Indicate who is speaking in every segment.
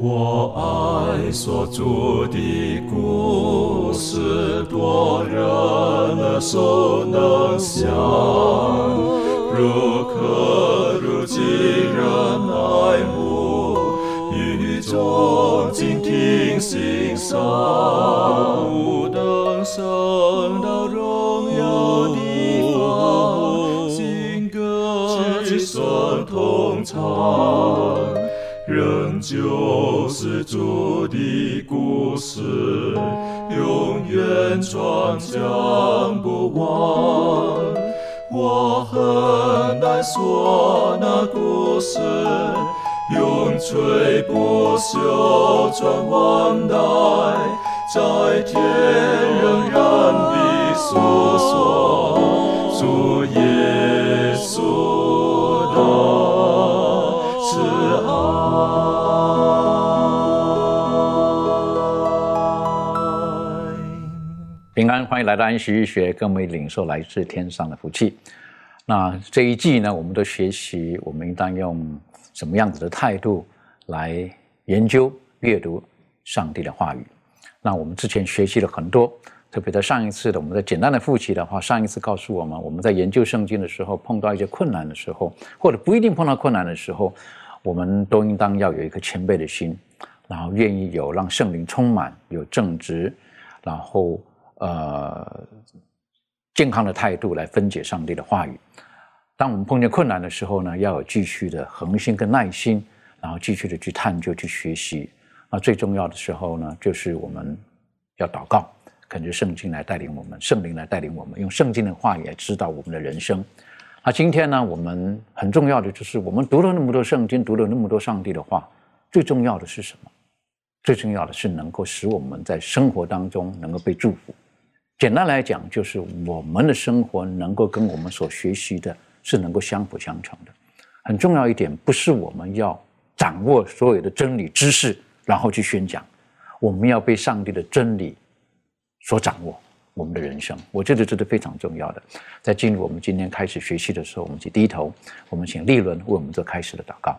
Speaker 1: 我爱所住的故事，多人耳熟能详，如可如今人爱慕，与众静听心声，双将不忘。我很难说那故事，永垂不朽传万代，在天仍然的诉说主耶
Speaker 2: 欢迎来到安息日学，跟我们领受来自天上的福气。那这一季呢，我们的学习，我们应当用什么样子的态度来研究、阅读上帝的话语？那我们之前学习了很多，特别在上一次的，我们在简单的复习的话，上一次告诉我们，我们在研究圣经的时候，碰到一些困难的时候，或者不一定碰到困难的时候，我们都应当要有一颗谦卑的心，然后愿意有让圣灵充满，有正直，然后呃健康的态度来分解上帝的话语。当我们碰见困难的时候呢，要有继续的恒心跟耐心，然后继续的去探究、去学习。那最重要的时候呢，就是我们要祷告，恳求圣经来带领我们，圣灵来带领我们，用圣经的话语来指导我们的人生。那今天呢，我们很重要的就是，我们读了那么多圣经，读了那么多上帝的话，最重要的是什么？最重要的是能够使我们在生活当中能够被祝福。简单来讲，就是我们的生活能够跟我们所学习的是能够相辅相成的。很重要一点，不是我们要掌握所有的真理知识，然后去宣讲，我们要被上帝的真理所掌握我们的人生。我觉得这是非常重要的。在进入我们今天开始学习的时候，我们去低头，我们请利伦为我们做开始的祷告。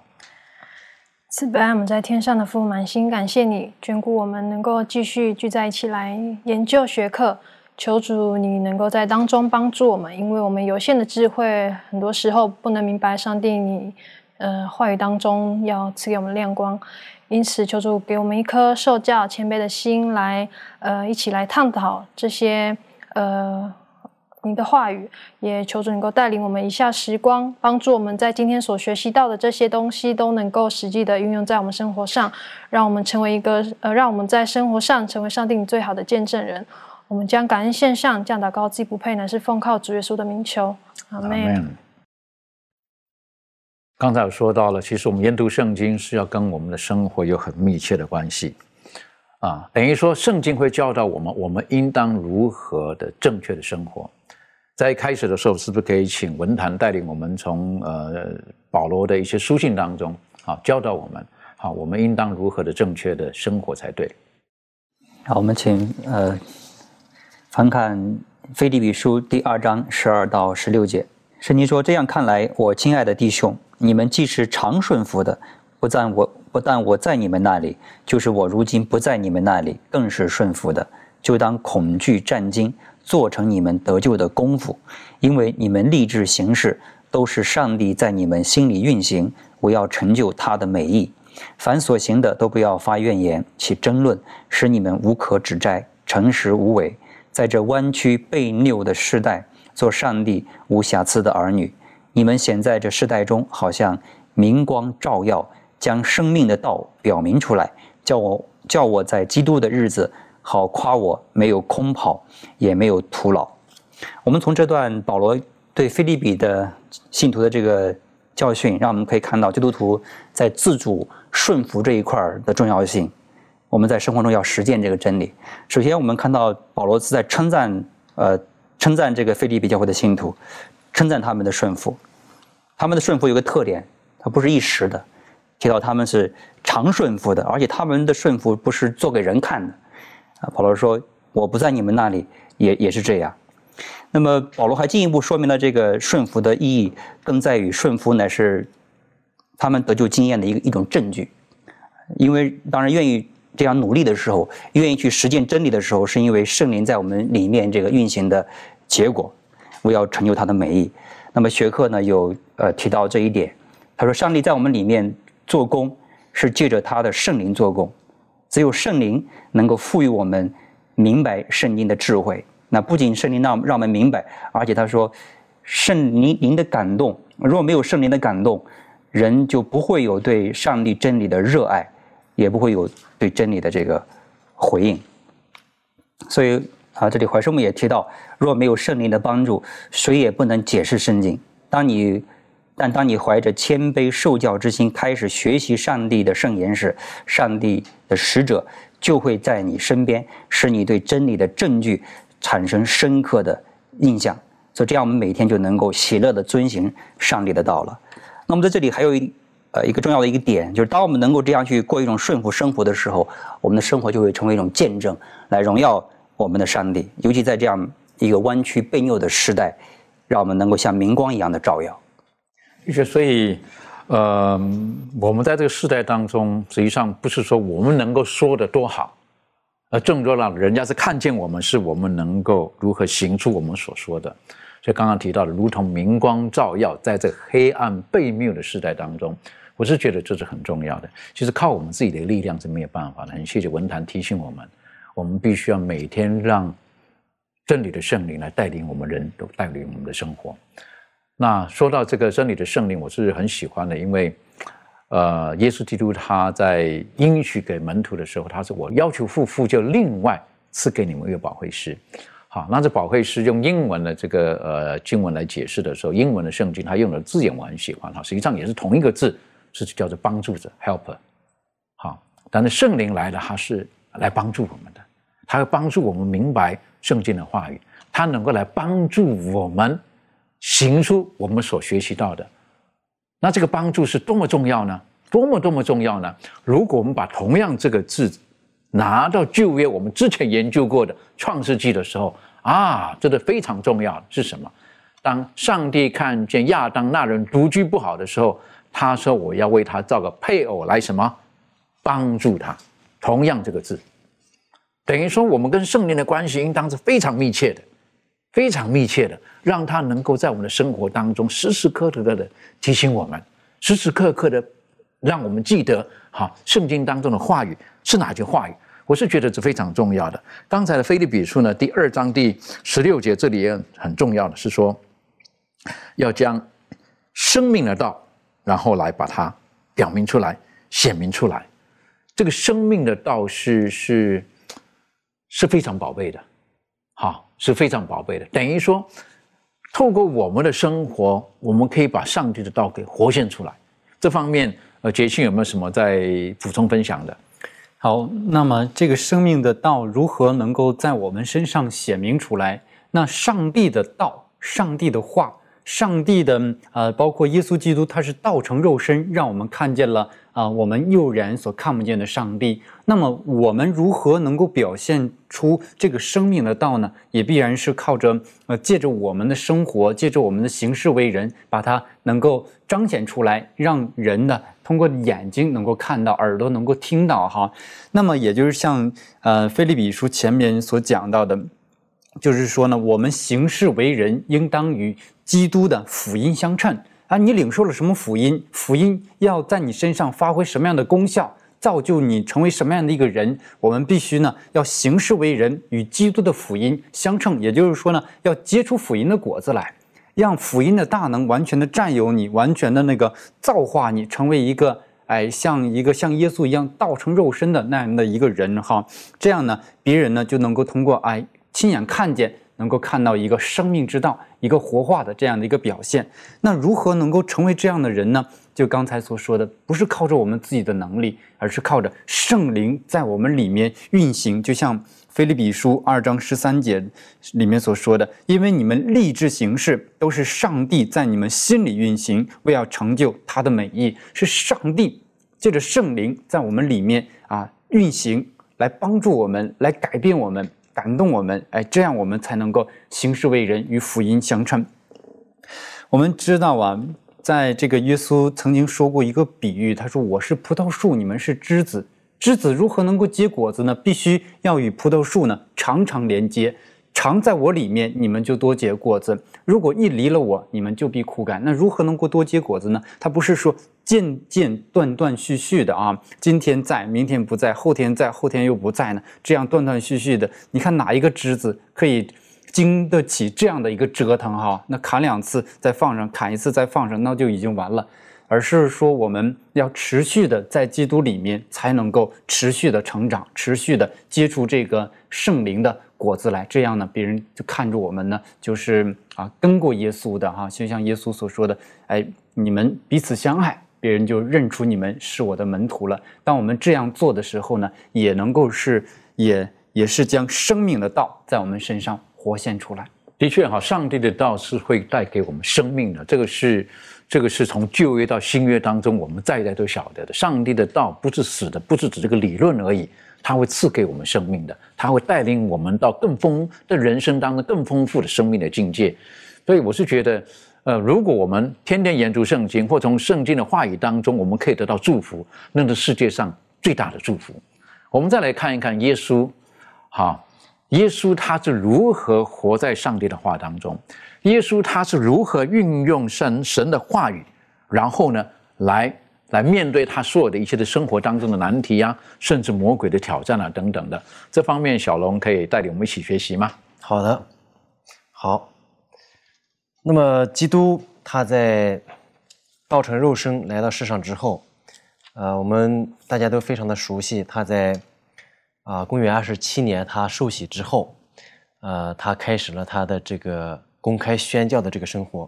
Speaker 3: 慈悲爱我们在天上的父，满心感谢你眷顾我们，能够继续聚在一起来研究学课。求主你能够在当中帮助我们，因为我们有限的智慧，很多时候不能明白上帝你呃话语当中要赐给我们亮光。因此，求主给我们一颗受教谦卑的心，来呃一起来探讨这些呃你的话语。也求主能够带领我们一下时光，帮助我们在今天所学习到的这些东西都能够实际的运用在我们生活上，让我们成为一个呃让我们在生活上成为上帝你最好的见证人。我们将感恩献上，这样祷告既不配，乃是奉靠主耶稣的名求。阿门。
Speaker 2: 刚才我说到了，其实我们研读圣经是要跟我们的生活有很密切的关系啊，等于说圣经会教导我们，我们应当如何的正确的生活。在一开始的时候，是不是可以请文坛带领我们从呃保罗的一些书信当中啊教导我们，好，我们应当如何的正确的生活才对？
Speaker 4: 好，我们请呃。翻看《腓立比书》第二章十二到十六节，圣经说：“这样看来，我亲爱的弟兄，你们既是常顺服的，不但我不但我在你们那里，就是我如今不在你们那里，更是顺服的。就当恐惧战惊，做成你们得救的功夫，因为你们立志行事，都是上帝在你们心里运行，我要成就他的美意。凡所行的，都不要发怨言，起争论，使你们无可指摘，诚实无伪。”在这弯曲背拗的时代，做上帝无瑕疵的儿女，你们显在这世代中，好像明光照耀，将生命的道表明出来，叫我叫我在基督的日子，好夸我没有空跑，也没有徒劳。我们从这段保罗对菲利比的信徒的这个教训，让我们可以看到基督徒在自主顺服这一块的重要性。我们在生活中要实践这个真理。首先，我们看到保罗是在称赞，呃，称赞这个菲利比教会的信徒，称赞他们的顺服。他们的顺服有个特点，它不是一时的，提到他们是常顺服的，而且他们的顺服不是做给人看的。啊，保罗说：“我不在你们那里，也也是这样。”那么，保罗还进一步说明了这个顺服的意义，更在于顺服乃是他们得救经验的一个一种证据。因为当然愿意这样努力的时候，愿意去实践真理的时候，是因为圣灵在我们里面这个运行的结果，为要成就他的美意。那么学课呢有呃提到这一点，他说上帝在我们里面做工是借着他的圣灵做工，只有圣灵能够赋予我们明白圣经的智慧。那不仅圣灵让让我们明白，而且他说圣灵灵的感动，若没有圣灵的感动，人就不会有对上帝真理的热爱，也不会有对真理的这个回应。所以啊，这里怀生母也提到，若没有圣灵的帮助，谁也不能解释圣经。当你，但当你怀着谦卑受教之心开始学习上帝的圣言时，上帝的使者就会在你身边，使你对真理的证据产生深刻的印象。所以这样，我们每天就能够喜乐的遵行上帝的道了。那么在这里还有一呃一个重要的一个点，就是当我们能够这样去过一种顺服生活的时候，我们的生活就会成为一种见证，来荣耀我们的上帝。尤其在这样一个弯曲背拗的时代，让我们能够像明光一样的照耀。
Speaker 2: 就是所以，呃，我们在这个时代当中，实际上不是说我们能够说的多好，而更多让，人家是看见我们，是我们能够如何行出我们所说的。所以刚刚提到的，如同明光照耀，在这黑暗背谬的时代当中，我是觉得这是很重要的。其实靠我们自己的力量是没有办法的。很谢谢文坛提醒我们，我们必须要每天让真理的圣灵来带领我们人都带领我们的生活。那说到这个真理的圣灵，我是很喜欢的，因为呃，耶稣基督他在应许给门徒的时候，他说：“我要求父父就另外赐给你们一个保惠师。”好，那这保惠师用英文的这个呃经文来解释的时候，英文的圣经他用的字眼我很喜欢哈，实际上也是同一个字，是叫做帮助者 （helper）。好，但是圣灵来了，他是来帮助我们的，他会帮助我们明白圣经的话语，他能够来帮助我们行出我们所学习到的。那这个帮助是多么重要呢？多么多么重要呢？如果我们把同样这个字。拿到旧约，我们之前研究过的创世纪的时候啊，这个非常重要是什么？当上帝看见亚当那人独居不好的时候，他说：“我要为他造个配偶来什么帮助他。”同样这个字，等于说我们跟圣灵的关系应当是非常密切的，非常密切的，让他能够在我们的生活当中时时刻刻的提醒我们，时时刻刻的让我们记得哈圣经当中的话语。是哪句话语？我是觉得这非常重要的。刚才的菲利比书呢，第二章第十六节，这里也很重要的是说，要将生命的道，然后来把它表明出来、显明出来。这个生命的道是是是非常宝贝的，好，是非常宝贝的。等于说，透过我们的生活，我们可以把上帝的道给活现出来。这方面，呃，杰庆有没有什么在补充分享的？
Speaker 5: 好，那么这个生命的道如何能够在我们身上显明出来？那上帝的道，上帝的话，上帝的呃，包括耶稣基督，他是道成肉身，让我们看见了啊，我们幼然所看不见的上帝。那么我们如何能够表现出这个生命的道呢？也必然是靠着呃，借着我们的生活，借着我们的行事为人，把它能够彰显出来，让人呢。通过眼睛能够看到，耳朵能够听到，哈，那么也就是像呃《菲利比书》前面所讲到的，就是说呢，我们行事为人应当与基督的福音相称啊。你领受了什么福音？福音要在你身上发挥什么样的功效，造就你成为什么样的一个人？我们必须呢，要行事为人与基督的福音相称，也就是说呢，要结出福音的果子来。让福音的大能完全的占有你，完全的那个造化你，成为一个哎，像一个像耶稣一样道成肉身的那样的一个人哈。这样呢，别人呢就能够通过哎亲眼看见，能够看到一个生命之道，一个活化的这样的一个表现。那如何能够成为这样的人呢？就刚才所说的，不是靠着我们自己的能力，而是靠着圣灵在我们里面运行，就像。菲利比书二章十三节里面所说的，因为你们立志行事，都是上帝在你们心里运行，为要成就他的美意，是上帝借着圣灵在我们里面啊运行，来帮助我们，来改变我们，感动我们，哎，这样我们才能够行事为人与福音相称。我们知道啊。在这个耶稣曾经说过一个比喻，他说：“我是葡萄树，你们是枝子。枝子如何能够结果子呢？必须要与葡萄树呢常常连接，常在我里面，你们就多结果子。如果一离了我，你们就必枯干。那如何能够多结果子呢？他不是说渐渐断断续续的啊，今天在，明天不在，后天在，后天又不在呢？这样断断续续的，你看哪一个枝子可以？”经得起这样的一个折腾哈，那砍两次再放上，砍一次再放上，那就已经完了。而是说我们要持续的在基督里面，才能够持续的成长，持续的接触这个圣灵的果子来。这样呢，别人就看着我们呢，就是啊跟过耶稣的哈，就像耶稣所说的，哎，你们彼此相爱，别人就认出你们是我的门徒了。当我们这样做的时候呢，也能够是也也是将生命的道在我们身上。活现出来，
Speaker 2: 的确哈，上帝的道是会带给我们生命的。这个是，这个是从旧约到新约当中，我们代代都晓得的。上帝的道不是死的，不是指这个理论而已，它会赐给我们生命的，它会带领我们到更丰的人生当中更丰富的生命的境界。所以我是觉得，呃，如果我们天天研读圣经，或从圣经的话语当中，我们可以得到祝福，那是世界上最大的祝福。我们再来看一看耶稣，哈。耶稣他是如何活在上帝的话当中？耶稣他是如何运用神神的话语，然后呢，来来面对他所有的一切的生活当中的难题啊，甚至魔鬼的挑战啊等等的这方面，小龙可以带领我们一起学习吗？
Speaker 6: 好的，好。那么基督他在道成肉身来到世上之后，呃，我们大家都非常的熟悉他在。啊，公元二十七年，他受洗之后，呃，他开始了他的这个公开宣教的这个生活。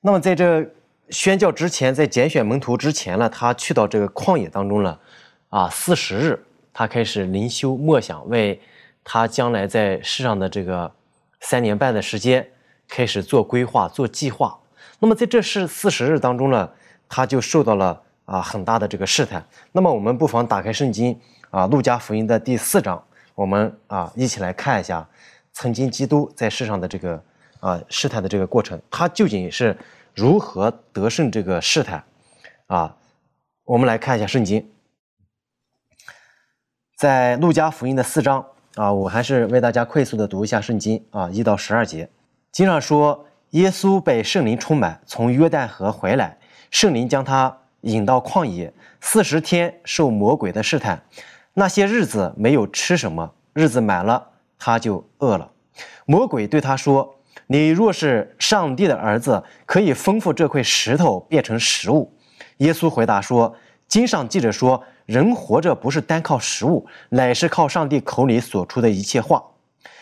Speaker 6: 那么，在这宣教之前，在拣选门徒之前呢，他去到这个旷野当中了，啊，四十日，他开始灵修默想，为他将来在世上的这个三年半的时间开始做规划、做计划。那么，在这是四十日当中呢，他就受到了啊很大的这个试探。那么，我们不妨打开圣经。啊，《路加福音》的第四章，我们啊一起来看一下，曾经基督在世上的这个啊试探的这个过程，他究竟是如何得胜这个试探？啊，我们来看一下圣经，在《路加福音》的四章啊，我还是为大家快速的读一下圣经啊，一到十二节。经上说，耶稣被圣灵充满，从约旦河回来，圣灵将他引到旷野，四十天受魔鬼的试探。那些日子没有吃什么，日子满了，他就饿了。魔鬼对他说：“你若是上帝的儿子，可以吩咐这块石头变成食物。”耶稣回答说：“经上记着说，人活着不是单靠食物，乃是靠上帝口里所出的一切话。”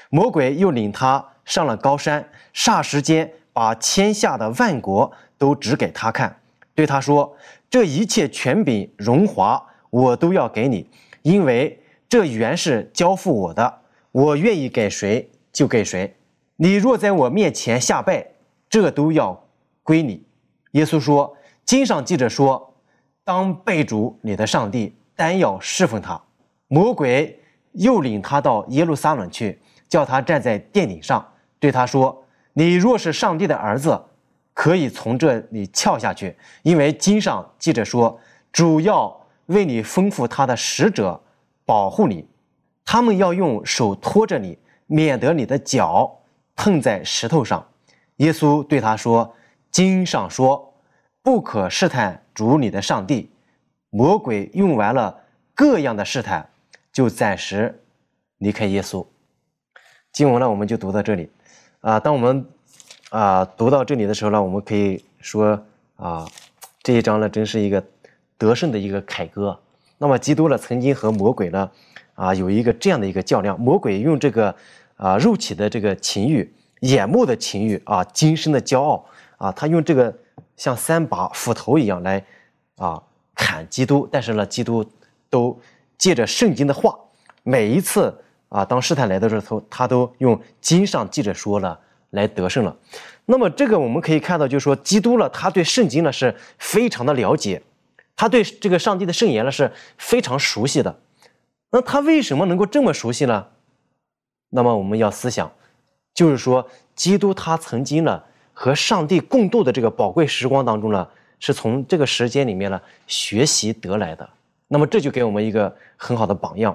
Speaker 6: 魔鬼又领他上了高山，霎时间把天下的万国都指给他看，对他说：“这一切权柄荣华，我都要给你。”因为这原是交付我的，我愿意给谁就给谁。你若在我面前下拜，这都要归你。耶稣说：“经上记着说，当拜主你的上帝，单要侍奉他。”魔鬼又领他到耶路撒冷去，叫他站在殿顶上，对他说：“你若是上帝的儿子，可以从这里跳下去，因为经上记着说，主要。”为你吩咐他的使者保护你，他们要用手托着你，免得你的脚碰在石头上。耶稣对他说：“经上说，不可试探主你的上帝。”魔鬼用完了各样的试探，就暂时离开耶稣。经文呢，我们就读到这里。啊，当我们啊读到这里的时候呢，我们可以说啊，这一章呢，真是一个。得胜的一个凯歌。那么，基督呢，曾经和魔鬼呢，啊，有一个这样的一个较量。魔鬼用这个啊肉体的这个情欲、眼目的情欲啊、今生的骄傲啊，他用这个像三把斧头一样来啊砍基督。但是呢，基督都借着圣经的话，每一次啊，当试探来的时候，他都用经上记着说了来得胜了。那么，这个我们可以看到，就是说，基督呢，他对圣经呢是非常的了解。他对这个上帝的圣言呢是非常熟悉的，那他为什么能够这么熟悉呢？那么我们要思想，就是说，基督他曾经呢和上帝共度的这个宝贵时光当中呢，是从这个时间里面呢学习得来的。那么这就给我们一个很好的榜样。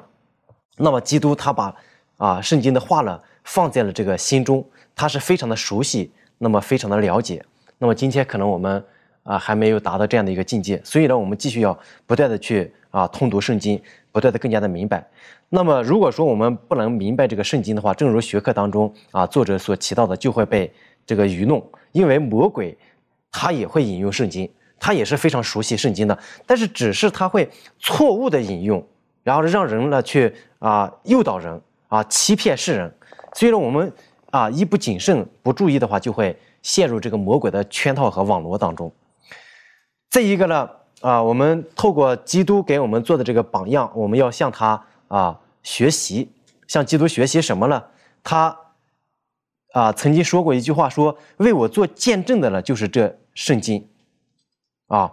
Speaker 6: 那么基督他把啊圣经的话呢放在了这个心中，他是非常的熟悉，那么非常的了解。那么今天可能我们啊还没有达到这样的一个境界，所以呢我们继续要不断的去啊通读圣经，不断的更加的明白。那么如果说我们不能明白这个圣经的话，正如学科当中啊作者所提到的，就会被这个愚弄，因为魔鬼他也会引用圣经，他也是非常熟悉圣经的，但是只是他会错误的引用，然后让人呢去啊诱导人啊欺骗世人，所以呢我们啊一不谨慎不注意的话，就会陷入这个魔鬼的圈套和网络当中。这一个呢啊，我们透过基督给我们做的这个榜样，我们要向他啊学习，向基督学习什么呢？他。啊，曾经说过一句话，说为我做见证的呢，就是这圣经。啊，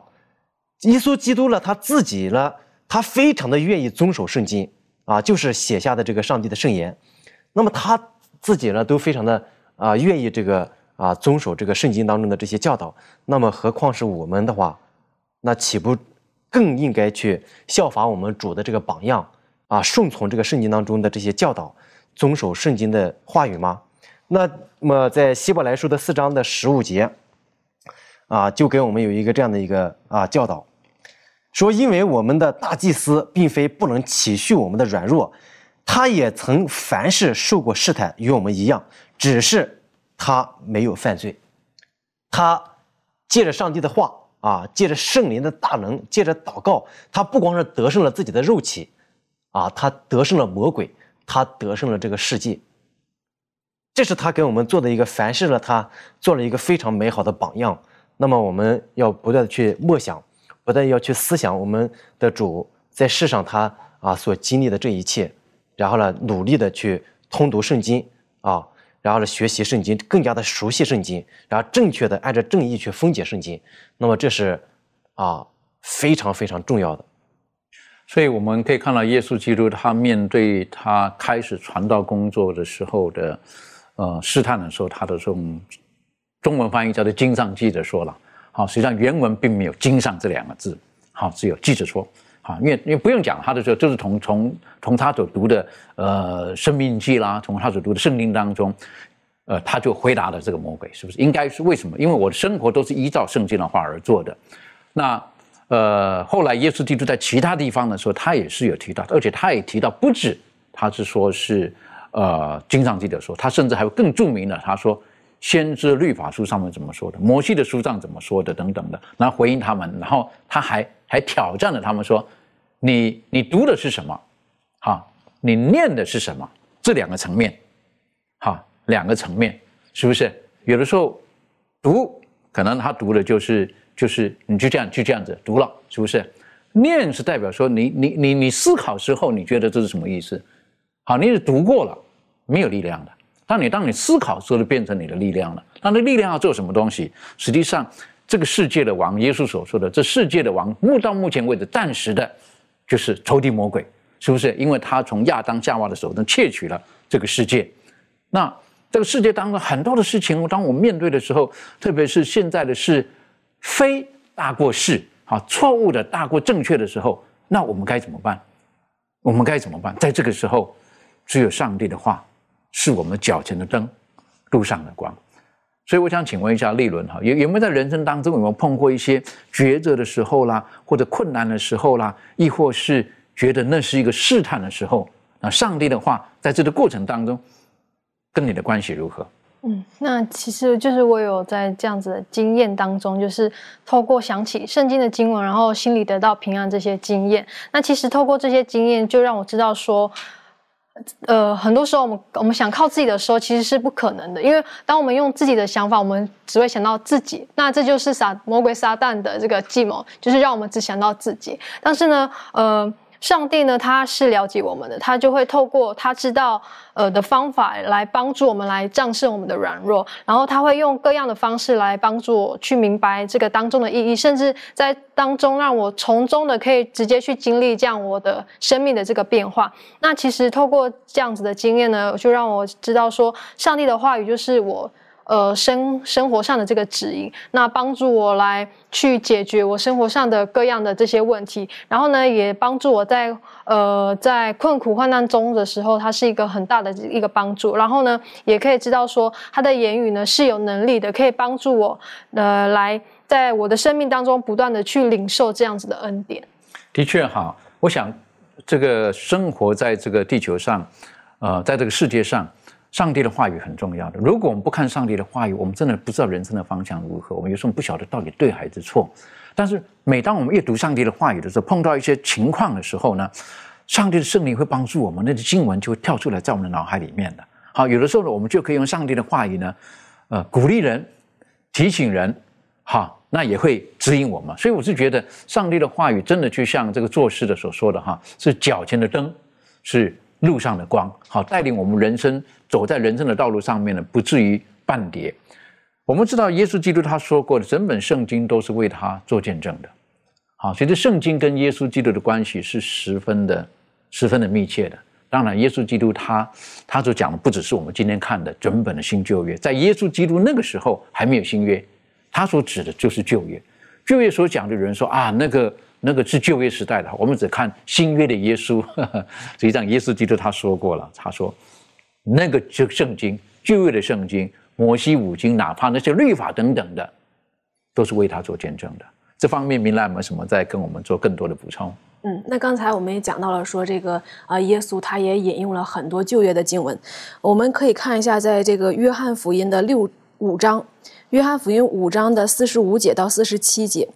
Speaker 6: 耶稣基督呢，他自己呢，他非常的愿意遵守圣经，啊，就是写下的这个上帝的圣言。那么他自己呢，都非常的啊，愿意这个啊，遵守这个圣经当中的这些教导。那么何况是我们的话，那岂不更应该去效法我们主的这个榜样啊，顺从这个圣经当中的这些教导，遵守圣经的话语吗？那么，在希伯来书的四章的十五节，啊，就给我们有一个这样的一个啊教导，说，因为我们的大祭司并非不能体恤我们的软弱，他也曾凡事受过试探，与我们一样，只是他没有犯罪。他借着上帝的话啊，借着圣灵的大能，借着祷告，他不光是得胜了自己的肉体，啊，他得胜了魔鬼，他得胜了这个世界。这是他给我们做的一个凡事呢，他做了一个非常美好的榜样。那么我们要不断的去默想，不断要去思想我们的主在世上他啊所经历的这一切，然后呢努力的去通读圣经啊，然后呢学习圣经，更加的熟悉圣经，然后正确的按照正义去分解圣经。那么这是啊非常非常重要的。
Speaker 2: 所以我们可以看到耶稣基督他面对他开始传道工作的时候的。呃，试探的时候，他的这种中文翻译叫做“经上记者说了”，好，实际上原文并没有“经上”这两个字，好，只有记者说，啊，因为因为不用讲，他的时候就是从从从他所读的呃《生命记》啦，从他所读的圣经当中，呃，他就回答了这个魔鬼，是不是？应该是为什么？因为我的生活都是依照圣经的话而做的。那呃，后来耶稣基督在其他地方的时候，他也是有提到，而且他也提到不止，他是说是。呃，经上记得说，他甚至还有更著名的，他说先知律法书上面怎么说的，摩西的书上怎么说的等等的，然后回应他们，然后他还还挑战了他们说，你你读的是什么？哈，你念的是什么？这两个层面，哈，两个层面是不是？有的时候读可能他读的就是就是你就这样就这样子读了，是不是？念是代表说你你你你思考之后，你觉得这是什么意思？好，你是读过了，没有力量的。当你当你思考之后，就变成你的力量了。那那力量要做什么东西？实际上，这个世界的王，耶稣所说的，这世界的王，目到目前为止，暂时的，就是仇敌魔鬼，是不是？因为他从亚当夏娃的手中窃取了这个世界。那这个世界当中很多的事情，当我们面对的时候，特别是现在的是非大过是，啊，错误的大过正确的时候，那我们该怎么办？我们该怎么办？在这个时候。只有上帝的话是我们脚前的灯，路上的光。所以我想请问一下立伦哈，有有没有在人生当中有没有碰过一些抉择的时候啦，或者困难的时候啦，亦或是觉得那是一个试探的时候？那上帝的话在这个过程当中跟你的关系如何？
Speaker 3: 嗯，那其实就是我有在这样子的经验当中，就是透过想起圣经的经文，然后心里得到平安这些经验。那其实透过这些经验，就让我知道说。呃，很多时候我们我们想靠自己的时候，其实是不可能的，因为当我们用自己的想法，我们只会想到自己，那这就是撒魔鬼撒旦的这个计谋，就是让我们只想到自己。但是呢，呃。上帝呢，他是了解我们的，他就会透过他知道呃的方法来帮助我们来战胜我们的软弱，然后他会用各样的方式来帮助我去明白这个当中的意义，甚至在当中让我从中的可以直接去经历这样我的生命的这个变化。那其实透过这样子的经验呢，就让我知道说，上帝的话语就是我。呃生生活上的这个指引，那帮助我来去解决我生活上的各样的这些问题，然后呢，也帮助我在呃在困苦患难中的时候，它是一个很大的一个帮助。然后呢，也可以知道说他的言语呢是有能力的，可以帮助我呃来在我的生命当中不断的去领受这样子的恩典。
Speaker 2: 的确哈，我想这个生活在这个地球上，呃，在这个世界上。上帝的话语很重要的。如果我们不看上帝的话语，我们真的不知道人生的方向如何。我们有时候不晓得到底对还是错。但是每当我们阅读上帝的话语的时候，碰到一些情况的时候呢，上帝的圣灵会帮助我们，那些经文就会跳出来在我们的脑海里面的。好，有的时候呢，我们就可以用上帝的话语呢，呃，鼓励人、提醒人，好，那也会指引我们。所以我是觉得，上帝的话语真的就像这个做事的所说的哈，是脚前的灯，是。路上的光，好带领我们人生走在人生的道路上面呢，不至于半跌。我们知道耶稣基督他说过的，整本圣经都是为他做见证的。好，所以这圣经跟耶稣基督的关系是十分的、十分的密切的。当然，耶稣基督他他所讲的不只是我们今天看的整本的新旧约，在耶稣基督那个时候还没有新约，他所指的就是旧约。旧约所讲的人说啊，那个。那个是旧约时代的，我们只看新约的耶稣。实际上，耶稣基督他说过了，他说那个就圣经，旧约的圣经，摩西五经，哪怕那些律法等等的，都是为他做见证的。这方面，明兰没有什么在跟我们做更多的补充？
Speaker 7: 嗯，那刚才我们也讲到了，说这个啊，耶稣他也引用了很多旧约的经文，我们可以看一下，在这个约翰福音的六五章，约翰福音五章的四十五节到四十七节。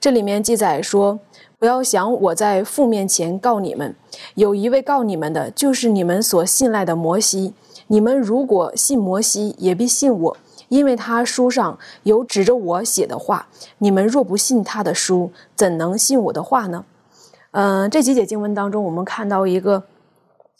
Speaker 7: 这里面记载说：“不要想我在父面前告你们，有一位告你们的，就是你们所信赖的摩西。你们如果信摩西，也必信我，因为他书上有指着我写的话。你们若不信他的书，怎能信我的话呢？”嗯，这几节经文当中，我们看到一个，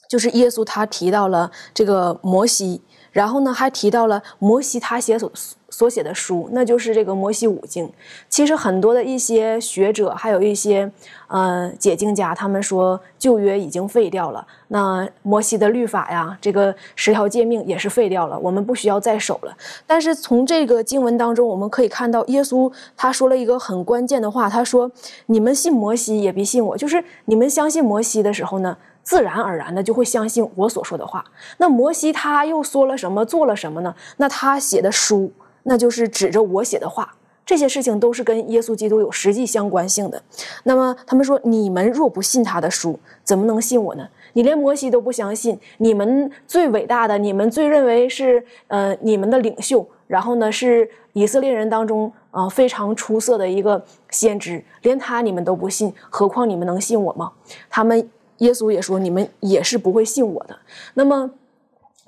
Speaker 7: 就是耶稣他提到了这个摩西。然后呢，还提到了摩西他写所所写的书，那就是这个摩西五经。其实很多的一些学者，还有一些呃解经家，他们说旧约已经废掉了，那摩西的律法呀，这个十条诫命也是废掉了，我们不需要再守了。但是从这个经文当中，我们可以看到耶稣他说了一个很关键的话，他说：“你们信摩西，也别信我。”就是你们相信摩西的时候呢。自然而然的就会相信我所说的话。那摩西他又说了什么，做了什么呢？那他写的书，那就是指着我写的话。这些事情都是跟耶稣基督有实际相关性的。那么他们说，你们若不信他的书，怎么能信我呢？你连摩西都不相信，你们最伟大的，你们最认为是呃你们的领袖，然后呢是以色列人当中啊非常出色的一个先知，连他你们都不信，何况你们能信我吗？他们。耶稣也说：“你们也是不会信我的。”那么，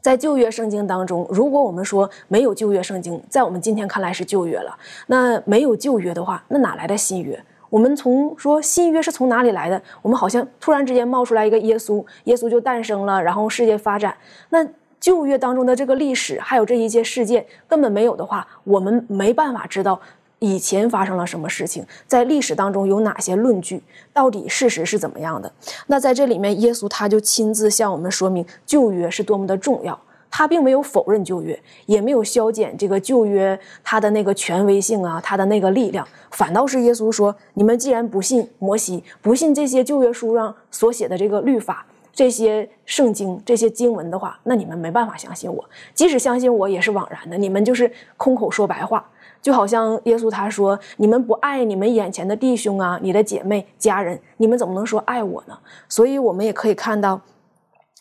Speaker 7: 在旧约圣经当中，如果我们说没有旧约圣经，在我们今天看来是旧约了。那没有旧约的话，那哪来的新约？我们从说新约是从哪里来的？我们好像突然之间冒出来一个耶稣，耶稣就诞生了，然后世界发展。那旧约当中的这个历史，还有这一些事件根本没有的话，我们没办法知道。以前发生了什么事情？在历史当中有哪些论据？到底事实是怎么样的？那在这里面，耶稣他就亲自向我们说明旧约是多么的重要。他并没有否认旧约，也没有消减这个旧约它的那个权威性啊，它的那个力量。反倒是耶稣说：“你们既然不信摩西，不信这些旧约书上所写的这个律法、这些圣经、这些经文的话，那你们没办法相信我。即使相信我，也是枉然的。你们就是空口说白话。”就好像耶稣他说：“你们不爱你们眼前的弟兄啊，你的姐妹、家人，你们怎么能说爱我呢？”所以我们也可以看到，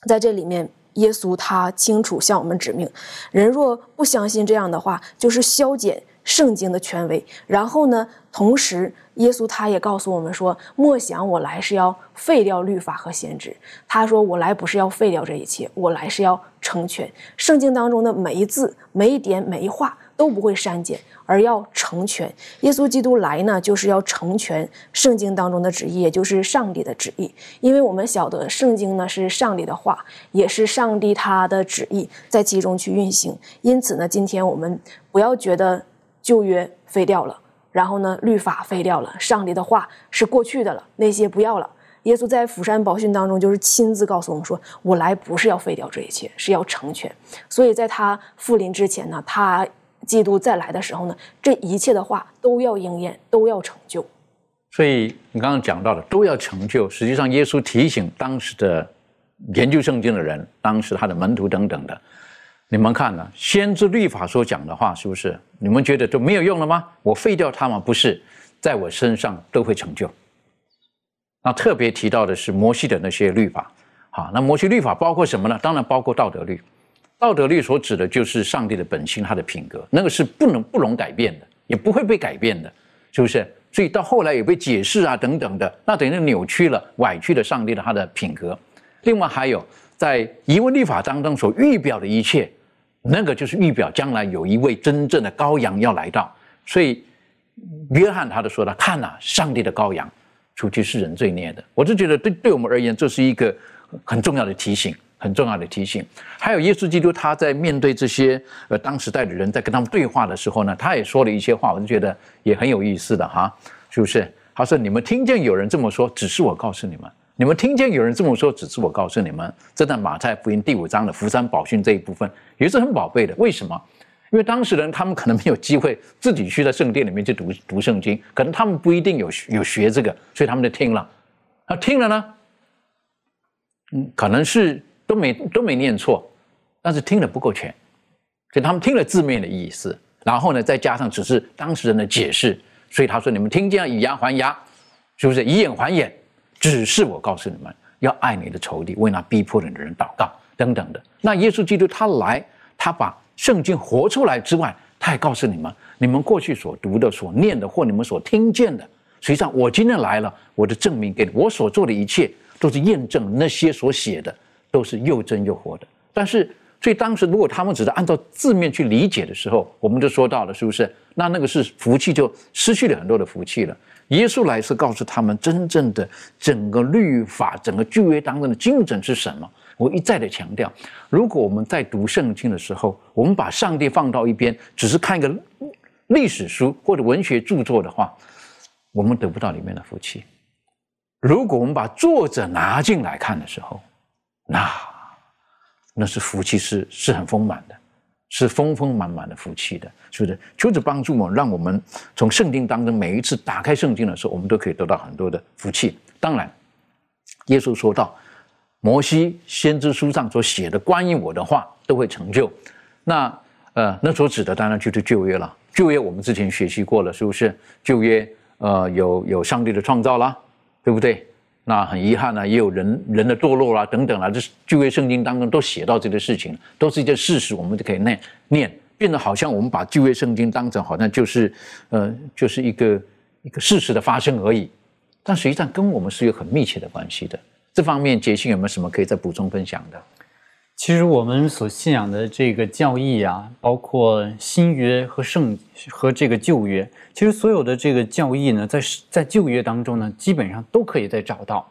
Speaker 7: 在这里面，耶稣他清楚向我们指明：人若不相信这样的话，就是消减圣经的权威。然后呢，同时耶稣他也告诉我们说：“莫想我来是要废掉律法和先知。”他说：“我来不是要废掉这一切，我来是要成全圣经当中的每一字、每一点、每一话都不会删减。”而要成全耶稣基督来呢，就是要成全圣经当中的旨意，也就是上帝的旨意。因为我们晓得圣经呢是上帝的话，也是上帝他的旨意在其中去运行。因此呢，今天我们不要觉得旧约废掉了，然后呢律法废掉了，上帝的话是过去的了，那些不要了。耶稣在釜山宝训当中就是亲自告诉我们说：“我来不是要废掉这一切，是要成全。”所以在他复临之前呢，他。基督再来的时候呢，这一切的话都要应验，都要成就。
Speaker 2: 所以你刚刚讲到的都要成就，实际上耶稣提醒当时的研究圣经的人，当时他的门徒等等的，你们看呢，先知律法所讲的话是不是？你们觉得都没有用了吗？我废掉它吗？不是，在我身上都会成就。那特别提到的是摩西的那些律法，好，那摩西律法包括什么呢？当然包括道德律。道德律所指的就是上帝的本性，他的品格，那个是不能不容改变的，也不会被改变的，是不是？所以到后来也被解释啊等等的，那等于扭曲了、歪曲了上帝的他的品格。另外还有在遗文律法当中所预表的一切，那个就是预表将来有一位真正的羔羊要来到。所以约翰他都说了：“看呐，上帝的羔羊，出去是人罪孽的。”我就觉得对对我们而言，这是一个很重要的提醒。很重要的提醒，还有耶稣基督他在面对这些呃当时代的人在跟他们对话的时候呢，他也说了一些话，我就觉得也很有意思的哈，是不是？他说：“你们听见有人这么说，只是我告诉你们；你们听见有人这么说，只是我告诉你们。”这在马太福音第五章的福山宝训这一部分也是很宝贝的。为什么？因为当时人他们可能没有机会自己去在圣殿里面去读读圣经，可能他们不一定有有学这个，所以他们就听了。那听了呢？嗯，可能是。都没都没念错，但是听的不够全，所以他们听了字面的意思，然后呢，再加上只是当事人的解释，所以他说：“你们听见以牙还牙，是不是？以眼还眼，只是我告诉你们，要爱你的仇敌，为那逼迫你的人祷告，等等的。”那耶稣基督他来，他把圣经活出来之外，他也告诉你们：你们过去所读的、所念的，或你们所听见的，实际上我今天来了，我的证明给你，我所做的一切都是验证那些所写的。都是又真又活的，但是所以当时如果他们只是按照字面去理解的时候，我们就说到了，是不是？那那个是福气就失去了很多的福气了。耶稣来是告诉他们真正的整个律法、整个旧约当中的精神是什么。我一再的强调，如果我们在读圣经的时候，我们把上帝放到一边，只是看一个历史书或者文学著作的话，我们得不到里面的福气。如果我们把作者拿进来看的时候，那，那是福气，是是很丰满的，是丰丰满满的福气的，是不是？求主帮助我，让我们从圣经当中每一次打开圣经的时候，我们都可以得到很多的福气。当然，耶稣说到，摩西先知书上所写的关于我的话都会成就。那呃，那所指的当然就是旧约了。旧约我们之前学习过了，是不是？旧约呃，有有上帝的创造啦，对不对？那很遗憾呢，也有人人的堕落啦，等等啦，这是旧约圣经当中都写到这个事情，都是一件事实，我们就可以念念，变得好像我们把旧约圣经当成好像就是，呃，就是一个一个事实的发生而已，但实际上跟我们是有很密切的关系的。这方面，杰信有没有什么可以再补充分享的？
Speaker 5: 其实我们所信仰的这个教义啊，包括新约和圣和这个旧约，其实所有的这个教义呢，在在旧约当中呢，基本上都可以再找到，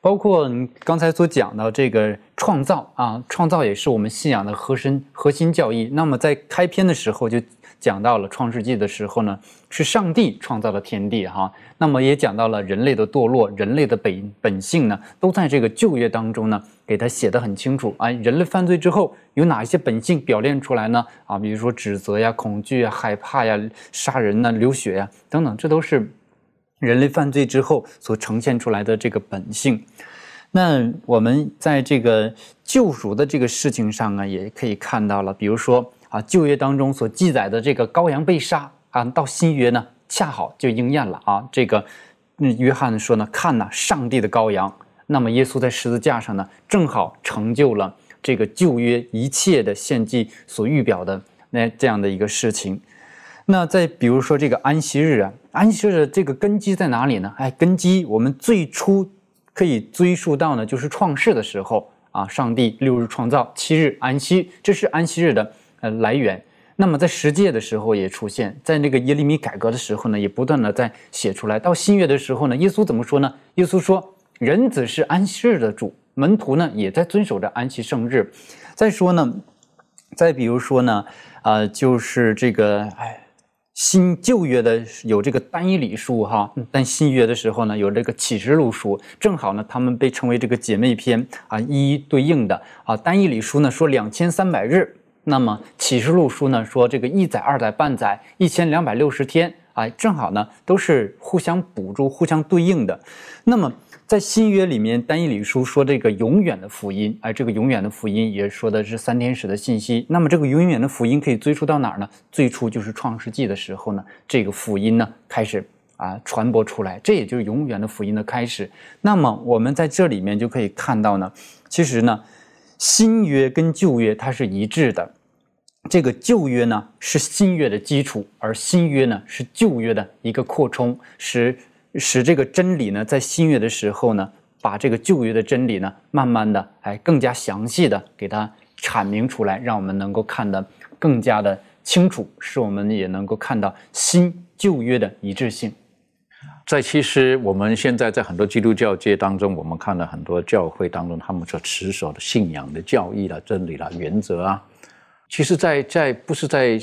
Speaker 5: 包括你刚才所讲到这个创造啊，创造也是我们信仰的核心核心教义。那么在开篇的时候就。讲到了创世纪的时候呢，是上帝创造了天地哈。那么也讲到了人类的堕落，人类的本本性呢，都在这个旧约当中呢，给他写的很清楚啊。人类犯罪之后有哪一些本性表现出来呢？啊，比如说指责呀、恐惧呀、害怕呀、杀人呐、流血呀等等，这都是人类犯罪之后所呈现出来的这个本性。那我们在这个救赎的这个事情上啊，也可以看到了，比如说。啊，旧约当中所记载的这个羔羊被杀啊，到新约呢，恰好就应验了啊。这个，嗯，约翰说呢，看呐，上帝的羔羊。那么耶稣在十字架上呢，正好成就了这个旧约一切的献祭所预表的那这样的一个事情。那再比如说这个安息日啊，安息日的这个根基在哪里呢？哎，根基我们最初可以追溯到呢，就是创世的时候啊，上帝六日创造，七日安息，这是安息日的。呃，来源。那么在十诫的时候也出现在那个耶利米改革的时候呢，也不断的在写出来。到新约的时候呢，耶稣怎么说呢？耶稣说：“人子是安息日的主。”门徒呢也在遵守着安息圣日。再说呢，再比如说呢，啊，就是这个哎，新旧约的有这个单一礼书哈，但新约的时候呢有这个启示录书，正好呢他们被称为这个姐妹篇啊，一一对应的啊。单一礼书呢说两千三百日。那么启示录书呢说这个一载、二载、半载、一千两百六十天，哎，正好呢都是互相补助、互相对应的。那么在新约里面，单一理书说这个永远的福音，哎，这个永远的福音也说的是三天使的信息。那么这个永远的福音可以追溯到哪儿呢？最初就是创世纪的时候呢，这个福音呢开始啊传播出来，这也就是永远的福音的开始。那么我们在这里面就可以看到呢，其实呢，新约跟旧约它是一致的。这个旧约呢是新约的基础，而新约呢是旧约的一个扩充，使使这个真理呢在新约的时候呢，把这个旧约的真理呢，慢慢的哎更加详细的给它阐明出来，让我们能够看得更加的清楚，使我们也能够看到新旧约的一致性。
Speaker 2: 在其实我们现在在很多基督教界当中，我们看到很多教会当中他们所持守的信仰的教义啦、真理啦、原则啊。其实，在在不是在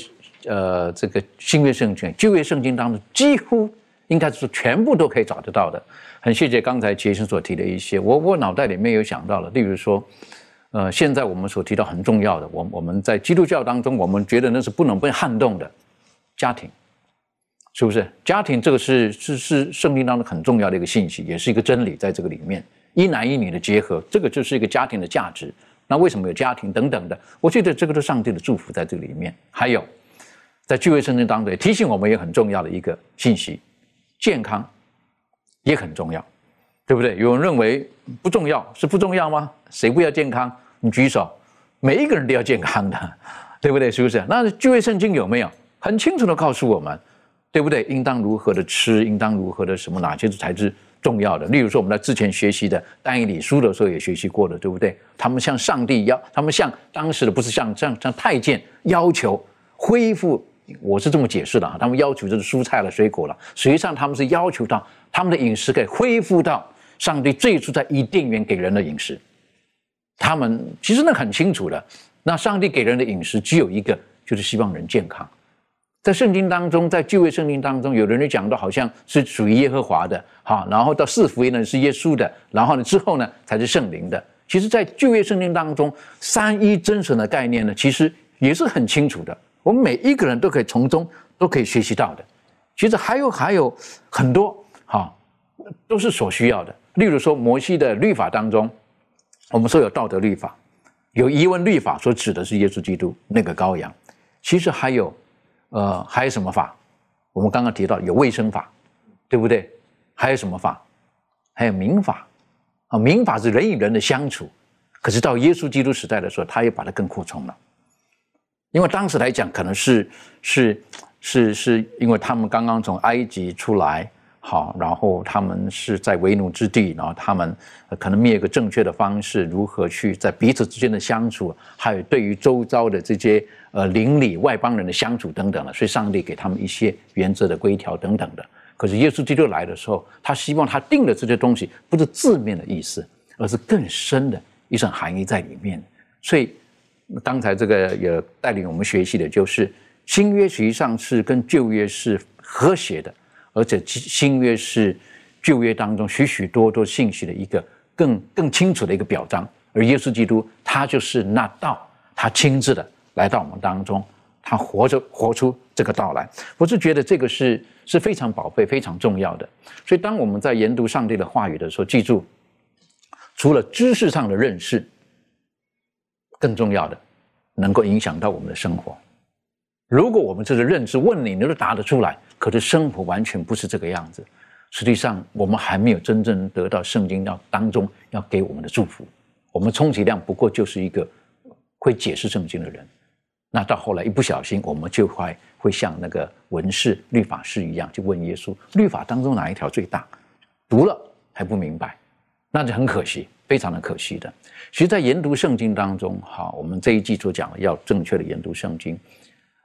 Speaker 2: 呃这个新约圣经、旧约圣经当中，几乎应该是全部都可以找得到的。很谢谢刚才杰森所提的一些，我我脑袋里面有想到了，例如说，呃，现在我们所提到很重要的，我我们在基督教当中，我们觉得那是不能被撼动的家庭，是不是？家庭这个是是是圣经当中很重要的一个信息，也是一个真理，在这个里面，一男一女的结合，这个就是一个家庭的价值。那为什么有家庭等等的？我觉得这个是上帝的祝福在这里面。还有，在聚会圣经当中也提醒我们也很重要的一个信息：健康也很重要，对不对？有人认为不重要，是不重要吗？谁不要健康？你举手，每一个人都要健康的，对不对？是不是？那聚会圣经有没有很清楚的告诉我们，对不对？应当如何的吃，应当如何的什么？哪些才是？重要的，例如说我们在之前学习的单一理书的时候也学习过的，对不对？他们向上帝要，他们向当时的不是像像像太监要求恢复，我是这么解释的啊，他们要求就是蔬菜了、水果了，实际上他们是要求到他们的饮食可以恢复到上帝最初在伊甸园给人的饮食。他们其实那很清楚的，那上帝给人的饮食只有一个，就是希望人健康。在圣经当中，在旧约圣经当中，有人就讲到好像是属于耶和华的，哈，然后到四福音呢是耶稣的，然后呢之后呢才是圣灵的。其实，在旧约圣经当中，三一真神的概念呢，其实也是很清楚的。我们每一个人都可以从中都可以学习到的。其实还有还有很多哈，都是所需要的。例如说，摩西的律法当中，我们说有道德律法，有疑问律法，所指的是耶稣基督那个羔羊。其实还有。呃，还有什么法？我们刚刚提到有卫生法，对不对？还有什么法？还有民法啊，民法是人与人的相处。可是到耶稣基督时代的时候，他又把它更扩充了。因为当时来讲，可能是是是是因为他们刚刚从埃及出来。好，然后他们是在为奴之地，然后他们可能没有一个正确的方式，如何去在彼此之间的相处，还有对于周遭的这些呃邻里外邦人的相处等等的，所以上帝给他们一些原则的规条等等的。可是耶稣基督来的时候，他希望他定的这些东西不是字面的意思，而是更深的一层含义在里面。所以刚才这个也带领我们学习的就是新约实际上是跟旧约是和谐的。而且新约是旧约当中许许多多信息的一个更更清楚的一个表彰，而耶稣基督他就是那道，他亲自的来到我们当中，他活着活出这个道来。我是觉得这个是是非常宝贝、非常重要的。所以当我们在研读上帝的话语的时候，记住，除了知识上的认识，更重要的能够影响到我们的生活。如果我们这个认知问你，你都答得出来。可是生活完全不是这个样子，实际上我们还没有真正得到圣经要当中要给我们的祝福。我们充其量不过就是一个会解释圣经的人，那到后来一不小心，我们就会会像那个文士、律法师一样，就问耶稣：律法当中哪一条最大？读了还不明白，那就很可惜，非常的可惜的。其实，在研读圣经当中，哈，我们这一季所讲的要正确的研读圣经。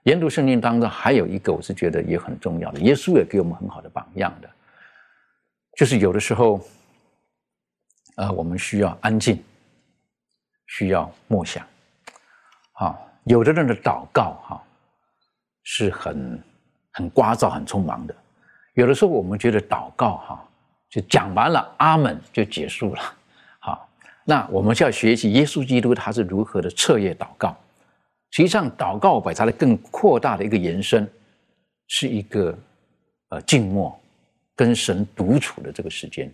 Speaker 2: 研读圣经当中还有一个，我是觉得也很重要的。耶稣也给我们很好的榜样的，就是有的时候，呃，我们需要安静，需要默想。啊，有的人的祷告哈是很很聒噪、很匆忙的。有的时候我们觉得祷告哈就讲完了，阿门就结束了。好，那我们就要学习耶稣基督他是如何的彻夜祷告。实际上，祷告把它的更扩大的一个延伸，是一个呃静默跟神独处的这个时间。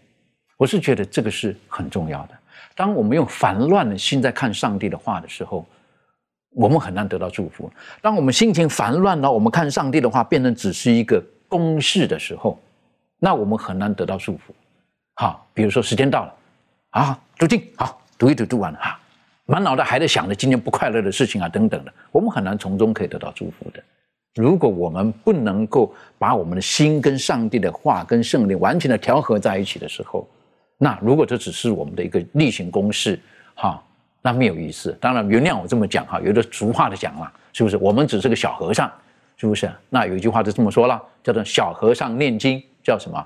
Speaker 2: 我是觉得这个是很重要的。当我们用烦乱的心在看上帝的话的时候，我们很难得到祝福。当我们心情烦乱了，我们看上帝的话变成只是一个公式的时候，那我们很难得到祝福。好，比如说时间到了，啊，读经，好，读一读，读完了，哈。满脑袋还在想着今天不快乐的事情啊，等等的，我们很难从中可以得到祝福的。如果我们不能够把我们的心跟上帝的话、跟圣灵完全的调和在一起的时候，那如果这只是我们的一个例行公事，哈，那没有意思。当然，原谅我这么讲哈，有的俗话的讲了，是不是？我们只是个小和尚，是不是？那有一句话就这么说了，叫做“小和尚念经叫什么？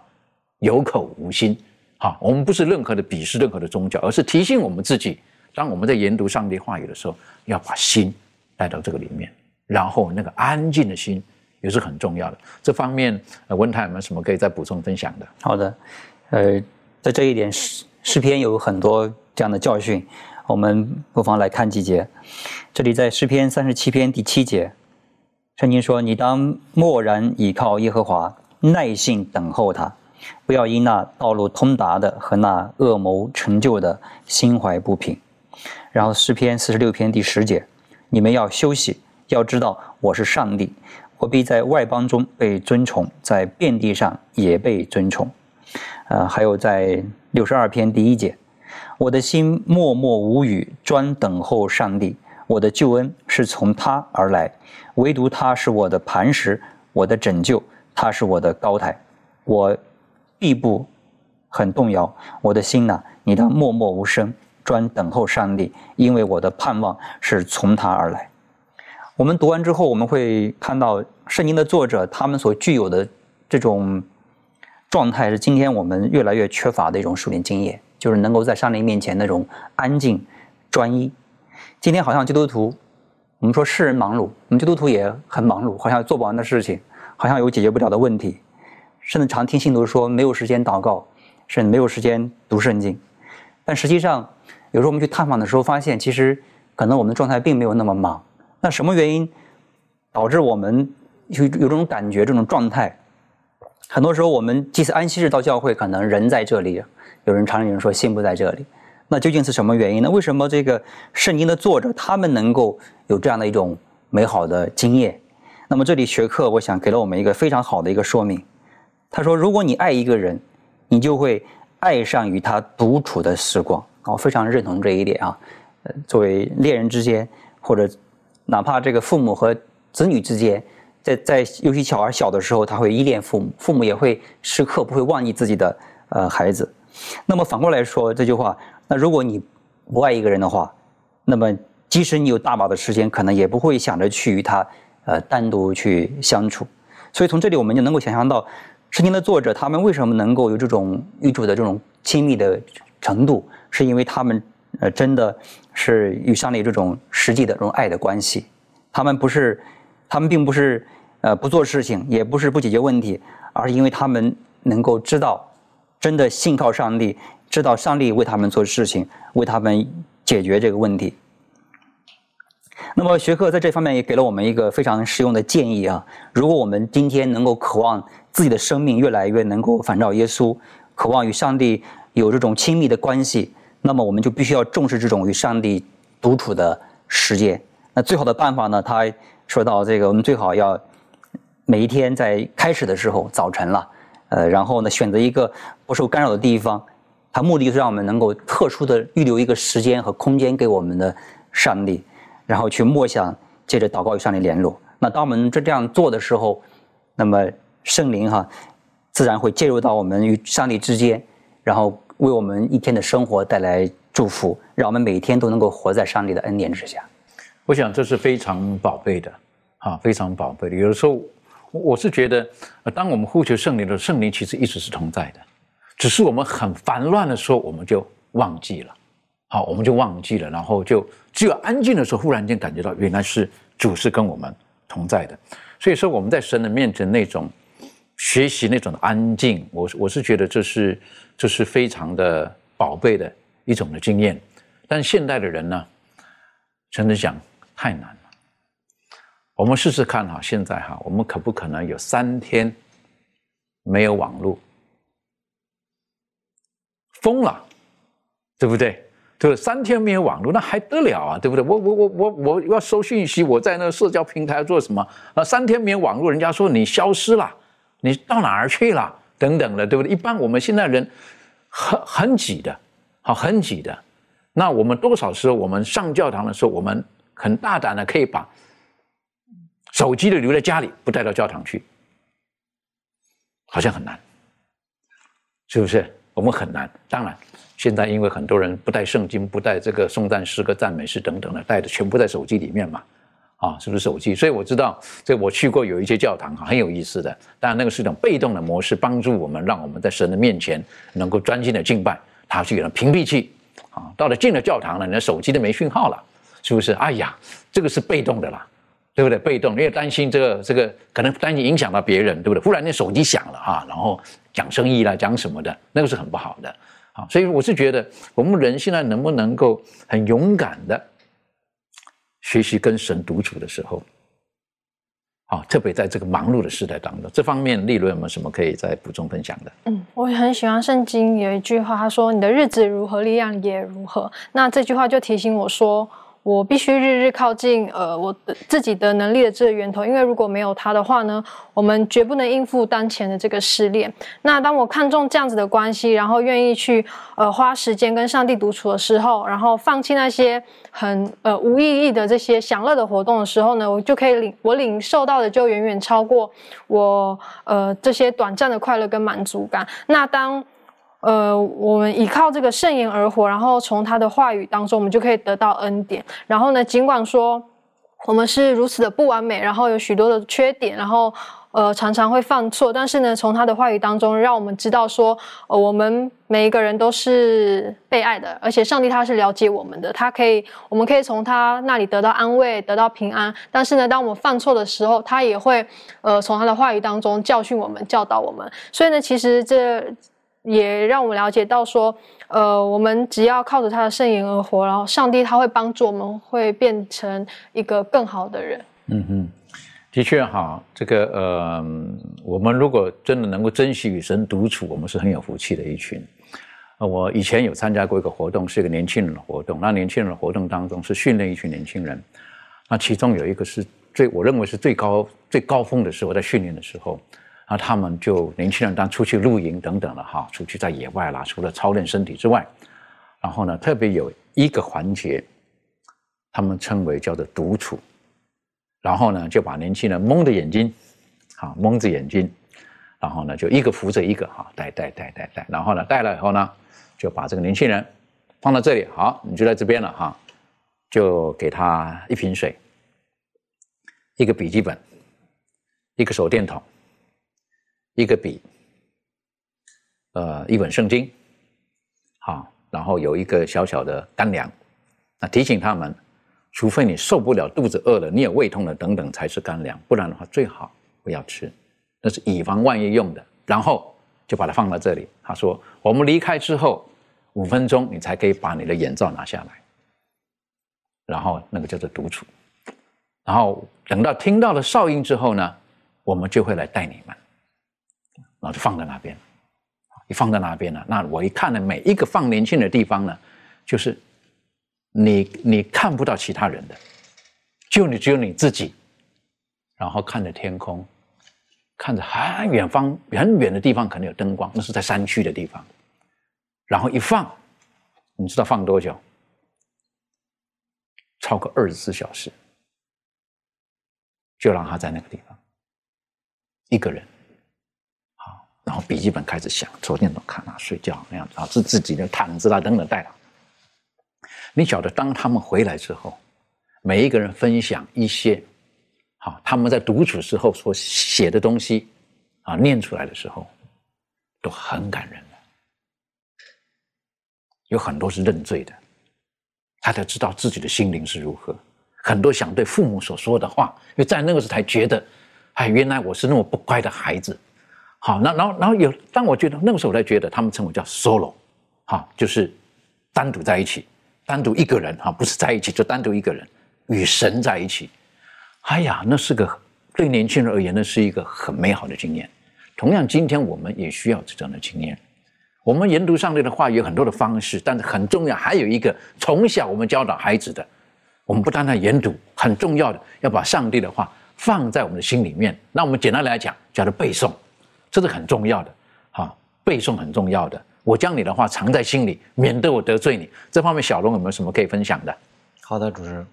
Speaker 2: 有口无心”。哈，我们不是任何的鄙视任何的宗教，而是提醒我们自己。当我们在研读上帝话语的时候，要把心带到这个里面，然后那个安静的心也是很重要的。这方面，呃文泰有没有什么可以再补充分享的？
Speaker 4: 好的，呃，在这一点诗诗篇有很多这样的教训，我们不妨来看几节。这里在诗篇三十七篇第七节，圣经说：“你当默然倚靠耶和华，耐心等候他，不要因那道路通达的和那恶谋成就的心怀不平。”然后诗篇四十六篇第十节，你们要休息，要知道我是上帝，我必在外邦中被尊崇，在遍地上也被尊崇。呃，还有在六十二篇第一节，我的心默默无语，专等候上帝，我的救恩是从他而来，唯独他是我的磐石，我的拯救，他是我的高台，我必不很动摇，我的心呐，你当默默无声。专等候上帝，因为我的盼望是从他而来。我们读完之后，我们会看到圣经的作者他们所具有的这种状态，是今天我们越来越缺乏的一种属灵经验，就是能够在上帝面前那种安静、专一。今天好像基督徒，我们说世人忙碌，我们基督徒也很忙碌，好像做不完的事情，好像有解决不了的问题，甚至常听信徒说没有时间祷告，甚至没有时间读圣经。但实际上，有时候我们去探访的时候，发现其实可能我们的状态并没有那么忙。那什么原因导致我们有有这种感觉、这种状态？很多时候我们祭祀安息日到教会，可能人在这里，有人常有人说心不在这里。那究竟是什么原因呢？为什么这个圣经的作者他们能够有这样的一种美好的经验？那么这里学课，我想给了我们一个非常好的一个说明。他说：如果你爱一个人，你就会爱上与他独处的时光。我非常认同这一点啊，呃，作为恋人之间，或者哪怕这个父母和子女之间，在在尤其小孩小的时候，他会依恋父母，父母也会时刻不会忘记自己的呃孩子。那么反过来说这句话，那如果你不爱一个人的话，那么即使你有大把的时间，可能也不会想着去与他呃单独去相处。所以从这里我们就能够想象到，圣经的作者他们为什么能够有这种与主的这种亲密的程度。是因为他们，呃，真的是与上帝这种实际的这种爱的关系。他们不是，他们并不是，呃，不做事情，也不是不解决问题，而是因为他们能够知道，真的信靠上帝，知道上帝为他们做事情，为他们解决这个问题。那么学课在这方面也给了我们一个非常实用的建议啊。如果我们今天能够渴望自己的生命越来越能够反照耶稣，渴望与上帝有这种亲密的关系。那么我们就必须要重视这种与上帝独处的时间。那最好的办法呢？他说到这个，我们最好要每一天在开始的时候，早晨了，呃，然后呢，选择一个不受干扰的地方。他目的就是让我们能够特殊的预留一个时间和空间给我们的上帝，然后去默想，接着祷告与上帝联络。那当我们这这样做的时候，那么圣灵哈，自然会介入到我们与上帝之间，然后。为我们一天的生活带来祝福，让我们每天都能够活在上帝的恩典之下。
Speaker 2: 我想这是非常宝贝的，啊，非常宝贝的。有的时候，我是觉得，当我们呼求圣灵的时候，圣灵其实一直是同在的，只是我们很烦乱的时候，我们就忘记了，好，我们就忘记了，然后就只有安静的时候，忽然间感觉到原来是主是跟我们同在的。所以说，我们在神的面前那种。学习那种安静，我我是觉得这是这是非常的宝贝的一种的经验，但现代的人呢，真的讲太难了，我们试试看哈，现在哈，我们可不可能有三天没有网络？疯了，对不对？对？三天没有网络，那还得了啊？对不对？我我我我我要收讯息，我在那个社交平台做什么？啊，三天没有网络，人家说你消失了，你到哪儿去了？等等的，对不对？一般我们现在人很很挤的，好，很挤的。那我们多少时候，我们上教堂的时候，我们很大胆的可以把手机的留在家里，不带到教堂去，好像很难，是不是？我们很难。当然，现在因为很多人不带圣经，不带这个颂赞诗歌、赞美诗等等的，带的全部在手机里面嘛，啊，是不是手机？所以我知道，这我去过有一些教堂，很有意思的。当然，那个是一种被动的模式，帮助我们，让我们在神的面前能够专心的敬拜。他去给人屏蔽器啊，到了进了教堂了，你的手机都没讯号了，是不是？哎呀，这个是被动的啦，对不对？被动，因为担心这个这个可能担心影响到别人，对不对？忽然那手机响了啊，然后讲生意啦，讲什么的，那个是很不好的。啊，所以我是觉得，我们人现在能不能够很勇敢的学习跟神独处的时候，好，特别在这个忙碌的时代当中，这方面利润有没有什么可以再补充分享的？
Speaker 3: 嗯，我很喜欢圣经有一句话，他说：“你的日子如何，力量也如何。”那这句话就提醒我说。我必须日日靠近呃我自己的能力的这个源头，因为如果没有它的话呢，我们绝不能应付当前的这个试炼。那当我看中这样子的关系，然后愿意去呃花时间跟上帝独处的时候，然后放弃那些很呃无意义的这些享乐的活动的时候呢，我就可以领我领受到的就远远超过我呃这些短暂的快乐跟满足感。那当呃，我们依靠这个圣言而活，然后从他的话语当中，我们就可以得到恩典。然后呢，尽管说我们是如此的不完美，然后有许多的缺点，然后呃常常会犯错，但是呢，从他的话语当中，让我们知道说，呃，我们每一个人都是被爱的，而且上帝他是了解我们的，他可以，我们可以从他那里得到安慰，得到平安。但是呢，当我们犯错的时候，他也会呃从他的话语当中教训我们，教导我们。所以呢，其实这。也让我们了解到说，呃，我们只要靠着他的圣言而活，然后上帝他会帮助我们，会变成一个更好的人。
Speaker 2: 嗯哼，的确哈，这个呃，我们如果真的能够珍惜与神独处，我们是很有福气的一群。我以前有参加过一个活动，是一个年轻人的活动。那年轻人的活动当中是训练一群年轻人，那其中有一个是最我认为是最高最高峰的时候，在训练的时候。那他们就年轻人当出去露营等等了哈，出去在野外啦，除了操练身体之外，然后呢，特别有一个环节，他们称为叫做独处，然后呢，就把年轻人蒙着眼睛，啊蒙着眼睛，然后呢，就一个扶着一个哈，带带带带带，然后呢，带了以后呢，就把这个年轻人放到这里，好，你就在这边了哈，就给他一瓶水，一个笔记本，一个手电筒。一个笔，呃，一本圣经，好，然后有一个小小的干粮，那提醒他们，除非你受不了肚子饿了，你有胃痛了等等才是干粮，不然的话最好不要吃，那是以防万一用的。然后就把它放到这里。他说，我们离开之后五分钟，你才可以把你的眼罩拿下来，然后那个叫做独处，然后等到听到了哨音之后呢，我们就会来带你们。然后就放在那边，一放在那边了。那我一看呢，每一个放年轻的地方呢，就是你你看不到其他人的，就你只有你自己，然后看着天空，看着很远方很远的地方可能有灯光，那是在山区的地方。然后一放，你知道放多久？超过二十四小时，就让他在那个地方，一个人。然后笔记本开始响，手电筒看啊，睡觉那样子啊，是自己的毯子啦等等带了。你晓得，当他们回来之后，每一个人分享一些，好，他们在独处时候所写的东西，啊，念出来的时候，都很感人的。有很多是认罪的，他才知道自己的心灵是如何。很多想对父母所说的话，因为在那个时候才觉得，哎，原来我是那么不乖的孩子。好，那然后然后有，当我觉得那个时候，我才觉得他们称为叫 solo，哈，就是单独在一起，单独一个人哈，不是在一起，就单独一个人与神在一起。哎呀，那是个对年轻人而言，那是一个很美好的经验。同样，今天我们也需要这样的经验。我们研读上帝的话有很多的方式，但是很重要，还有一个从小我们教导孩子的，我们不单单研读，很重要的要把上帝的话放在我们的心里面。那我们简单来讲，叫做背诵，这是很重要的。好，背诵很重要的。我将你的话藏在心里，免得我得罪你。这方面，小龙有没有什么可以分享的？
Speaker 6: 好的，主持人。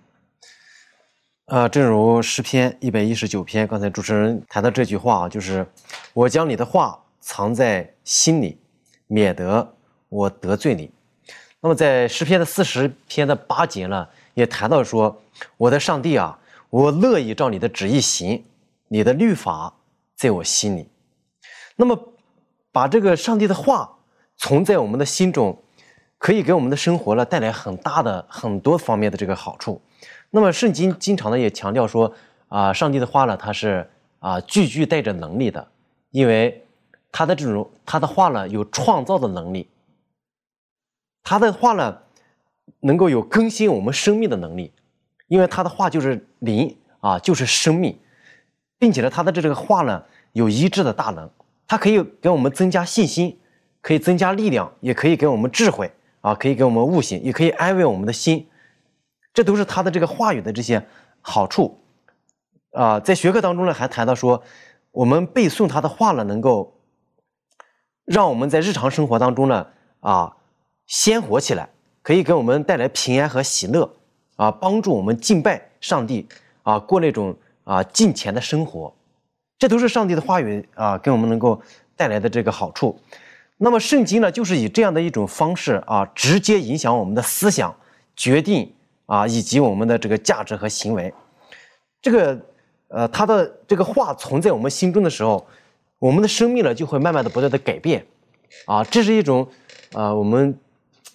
Speaker 6: 呃，正如诗篇一百一十九篇，刚才主持人谈到这句话啊，就是我将你的话藏在心里，免得我得罪你。那么在诗篇的四十篇的八节呢，也谈到说，我的上帝啊，我乐意照你的旨意行，你的律法在我心里。那么把这个上帝的话存在我们的心中，可以给我们的生活呢带来很大的很多方面的这个好处。那么圣经经常呢也强调说啊，上帝的话呢，它是啊句句带着能力的，因为他的这种他的话呢有创造的能力，他的话呢能够有更新我们生命的能力，因为他的话就是灵啊，就是生命，并且呢，他的这个话呢有医治的大能，它可以给我们增加信心，可以增加力量，也可以给我们智慧啊，可以给我们悟性，也可以安慰我们的心。这都是他的这个话语的这些好处，啊，在学科当中呢，还谈到说，我们背诵他的话呢，能够让我们在日常生活当中呢，啊，鲜活起来，可以给我们带来平安和喜乐，啊，帮助我们敬拜上帝，啊，过那种啊敬虔的生活，这都是上帝的话语啊，给我们能够带来的这个好处。那么圣经呢，就是以这样的一种方式啊，直接影响我们的思想，决定。啊，以及我们的这个价值和行为，这个呃，他的这个话存在我们心中的时候，我们的生命呢就会慢慢的不断的改变，啊，这是一种啊，我们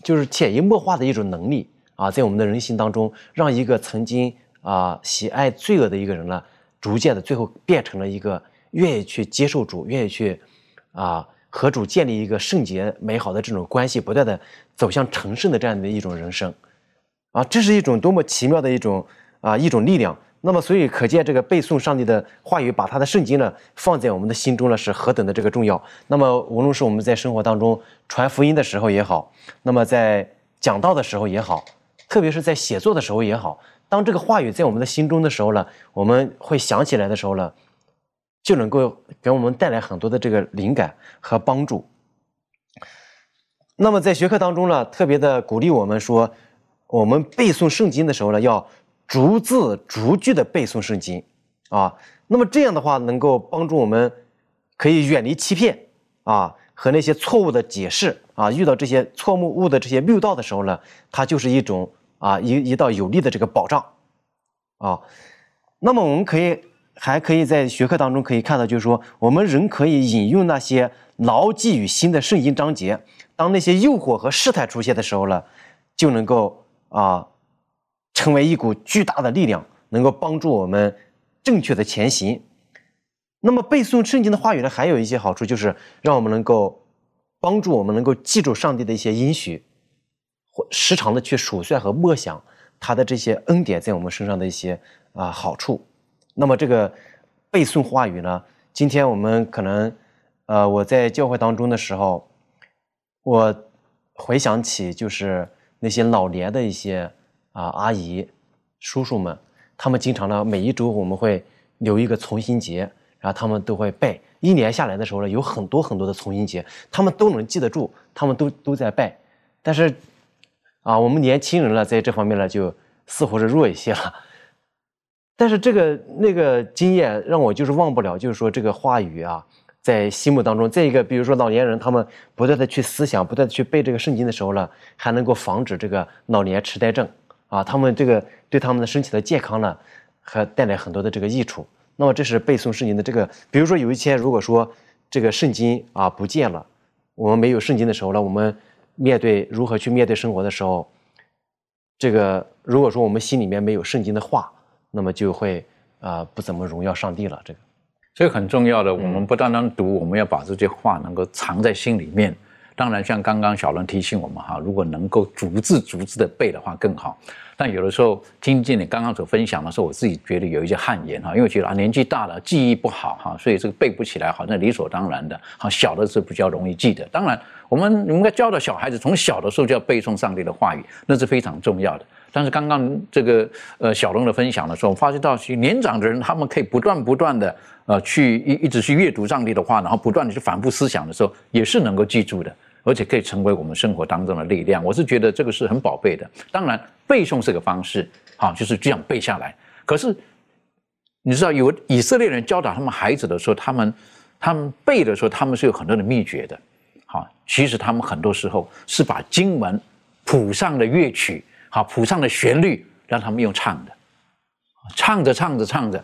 Speaker 6: 就是潜移默化的一种能力啊，在我们的人心当中，让一个曾经啊喜爱罪恶的一个人呢，逐渐的最后变成了一个愿意去接受主，愿意去啊和主建立一个圣洁美好的这种关系，不断的走向成圣的这样的一种人生。啊，这是一种多么奇妙的一种啊一种力量。那么，所以可见这个背诵上帝的话语，把他的圣经呢放在我们的心中呢，是何等的这个重要。那么，无论是我们在生活当中传福音的时候也好，那么在讲道的时候也好，特别是在写作的时候也好，当这个话语在我们的心中的时候呢，我们会想起来的时候呢，就能够给我们带来很多的这个灵感和帮助。那么在学科当中呢，特别的鼓励我们说。我们背诵圣经的时候呢，要逐字逐句的背诵圣经，啊，那么这样的话能够帮助我们，可以远离欺骗啊和那些错误的解释啊，遇到这些错误的这些谬道的时候呢，它就是一种啊一一道有力的这个保障，啊，那么我们可以还可以在学科当中可以看到，就是说我们人可以引用那些牢记于心的圣经章节，当那些诱惑和试探出现的时候呢，就能够。啊，成为一股巨大的力量，能够帮助我们正确的前行。那么背诵圣经的话语呢，还有一些好处，就是让我们能够帮助我们能够记住上帝的一些应许，时常的去数算和默想他的这些恩典在我们身上的一些啊好处。那么这个背诵话语呢，今天我们可能呃我在教会当中的时候，我回想起就是。那些老年的一些啊阿姨、叔叔们，他们经常呢，每一周我们会留一个重新节，然后他们都会背。一年下来的时候呢，有很多很多的重新节，他们都能记得住，他们都都在背。但是啊，我们年轻人呢，在这方面呢，就似乎是弱一些了。但是这个那个经验让我就是忘不了，就是说这个话语啊。在心目当中，再一个，比如说老年人，他们不断的去思想，不断的去背这个圣经的时候呢，还能够防止这个老年痴呆症啊，他们这个对他们的身体的健康呢，还带来很多的这个益处。那么这是背诵圣经的这个，比如说有一天如果说这个圣经啊不见了，我们没有圣经的时候呢，我们面对如何去面对生活的时候，这个如果说我们心里面没有圣经的话，那么就会啊不怎么荣耀上帝了。这个。
Speaker 2: 这个很重要的，我们不单单读，我们要把这些话能够藏在心里面。当然，像刚刚小伦提醒我们哈，如果能够逐字逐字的背的话更好。但有的时候听见你刚刚所分享的时候，我自己觉得有一些汗颜哈，因为觉得啊年纪大了记忆不好哈，所以这个背不起来，好像理所当然的。好，小的是比较容易记得。当然，我们应该教导小孩子从小的时候就要背诵上帝的话语，那是非常重要的。但是刚刚这个呃小龙的分享的时候，我发觉到年长的人他们可以不断不断的呃去一一直去阅读上帝的话，然后不断的去反复思想的时候，也是能够记住的。而且可以成为我们生活当中的力量，我是觉得这个是很宝贝的。当然，背诵这个方式，好，就是这样背下来。可是，你知道，有以色列人教导他们孩子的时候，他们他们背的时候，他们是有很多的秘诀的。好，其实他们很多时候是把经文谱上的乐曲，好谱上的旋律，让他们用唱的，唱着唱着唱着。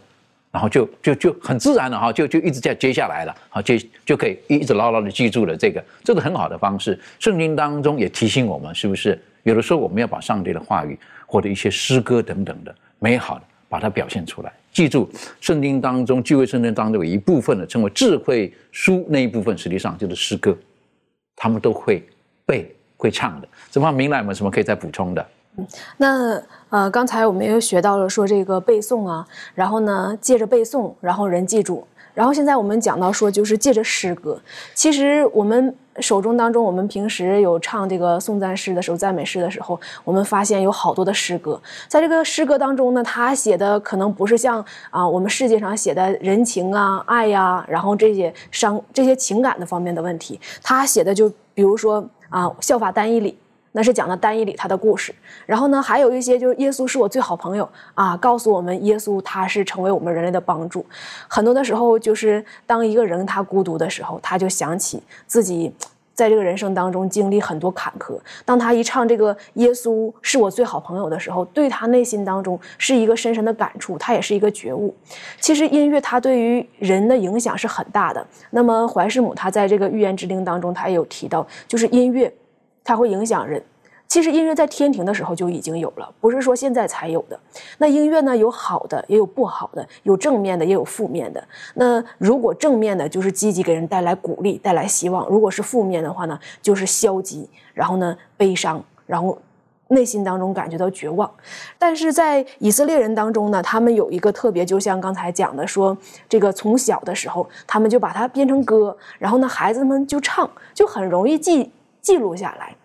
Speaker 2: 然后就就就很自然的哈，就就一直在接下来了，好就就可以一直牢牢的记住了这个，这是很好的方式。圣经当中也提醒我们，是不是有的时候我们要把上帝的话语或者一些诗歌等等的美好的，把它表现出来。记住，圣经当中聚会圣经当中有一部分的称为智慧书那一部分，实际上就是诗歌，他们都会背会唱的。这方面明来有没有什么可以再补充的？
Speaker 7: 那呃，刚才我们又学到了说这个背诵啊，然后呢，借着背诵，然后人记住。然后现在我们讲到说，就是借着诗歌。其实我们手中当中，我们平时有唱这个颂赞诗的时候，赞美诗的时候，我们发现有好多的诗歌。在这个诗歌当中呢，他写的可能不是像啊我们世界上写的人情啊、爱呀，然后这些伤这些情感的方面的问题，他写的就比如说啊，效法单一里。那是讲的单一里他的故事，然后呢，还有一些就是耶稣是我最好朋友啊，告诉我们耶稣他是成为我们人类的帮助。很多的时候，就是当一个人他孤独的时候，他就想起自己在这个人生当中经历很多坎坷。当他一唱这个耶稣是我最好朋友的时候，对他内心当中是一个深深的感触，他也是一个觉悟。其实音乐它对于人的影响是很大的。那么怀世母他在这个预言之灵当中，他也有提到，就是音乐。它会影响人。其实音乐在天庭的时候就已经有了，不是说现在才有的。那音乐呢，有好的，也有不好的，有正面的，也有负面的。那如果正面的，就是积极给人带来鼓励、带来希望；如果是负面的话呢，就是消极，然后呢悲伤，然后内心当中感觉到绝望。但是在以色列人当中呢，他们有一个特别，就像刚才讲的，说这个从小的时候，他们就把它编成歌，然后呢孩子们就唱，就很容易记。记录下来。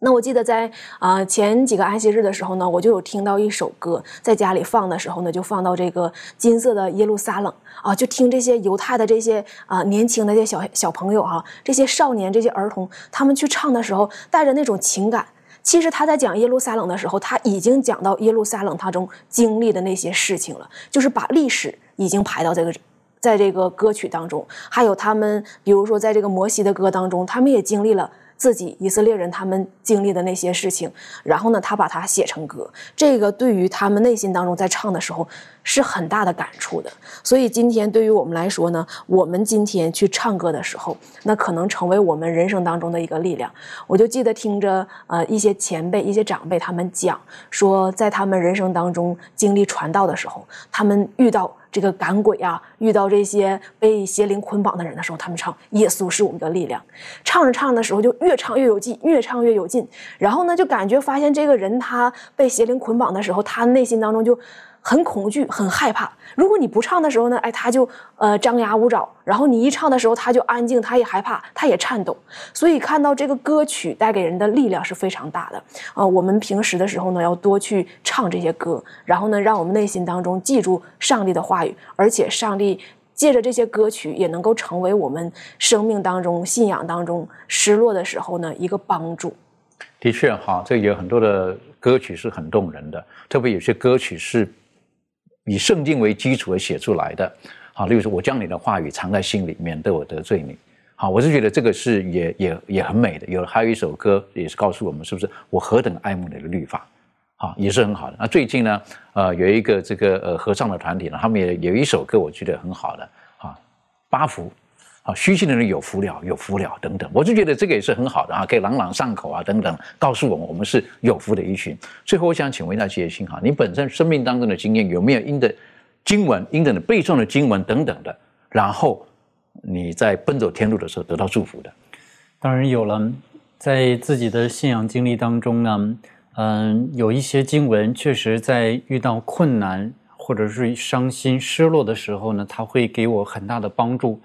Speaker 7: 那我记得在啊前几个安息日的时候呢，我就有听到一首歌，在家里放的时候呢，就放到这个金色的耶路撒冷啊，就听这些犹太的这些啊年轻的这些小小朋友哈，这些少年、这些儿童，他们去唱的时候，带着那种情感。其实他在讲耶路撒冷的时候，他已经讲到耶路撒冷他中经历的那些事情了，就是把历史已经排到这个。在这个歌曲当中，还有他们，比如说在这个摩西的歌当中，他们也经历了。自己以色列人他们经历的那些事情，然后呢，他把它写成歌，这个对于他们内心当中在唱的时候是很大的感触的。所以今天对于我们来说呢，我们今天去唱歌的时候，那可能成为我们人生当中的一个力量。我就记得听着呃一些前辈、一些长辈他们讲说，在他们人生当中经历传道的时候，他们遇到。这个赶鬼啊，遇到这些被邪灵捆绑的人的时候，他们唱“耶稣是我们的力量”，唱着唱的时候就越唱越有劲，越唱越有劲。然后呢，就感觉发现这个人他被邪灵捆绑的时候，他内心当中就。很恐惧，很害怕。如果你不唱的时候呢，哎，他就呃张牙舞爪；然后你一唱的时候，他就安静，他也害怕，他也颤抖。所以看到这个歌曲带给人的力量是非常大的啊。我们平时的时候呢，要多去唱这些歌，然后呢，让我们内心当中记住上帝的话语，而且上帝借着这些歌曲也能够成为我们生命当中、信仰当中失落的时候呢一个帮助。
Speaker 2: 的确，哈，这有很多的歌曲是很动人的，特别有些歌曲是。以圣经为基础而写出来的，好，例如说，我将你的话语藏在心里面，对我得罪你，好，我是觉得这个是也也也很美的。有还有一首歌也是告诉我们，是不是我何等爱慕你的律法，好，也是很好的。那最近呢，呃，有一个这个呃合唱的团体呢，他们也有一首歌，我觉得很好的，啊，八福。啊，虚心的人有福了，有福了等等，我就觉得这个也是很好的啊，可以朗朗上口啊等等，告诉我们我们是有福的一群。最后，我想请问一下杰心哈，你本身生命当中的经验有没有因着经文、因着背诵的经文等等的，然后你在奔走天路的时候得到祝福的？
Speaker 5: 当然有了，在自己的信仰经历当中呢，嗯，有一些经文确实在遇到困难或者是伤心、失落的时候呢，它会给我很大的帮助。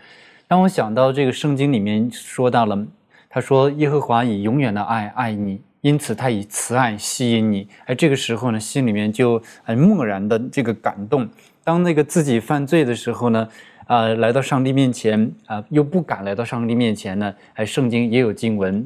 Speaker 5: 当我想到这个圣经里面说到了，他说耶和华以永远的爱爱你，因此他以慈爱吸引你。哎，这个时候呢，心里面就很默然的这个感动。当那个自己犯罪的时候呢，啊，来到上帝面前啊，又不敢来到上帝面前呢，哎，圣经也有经文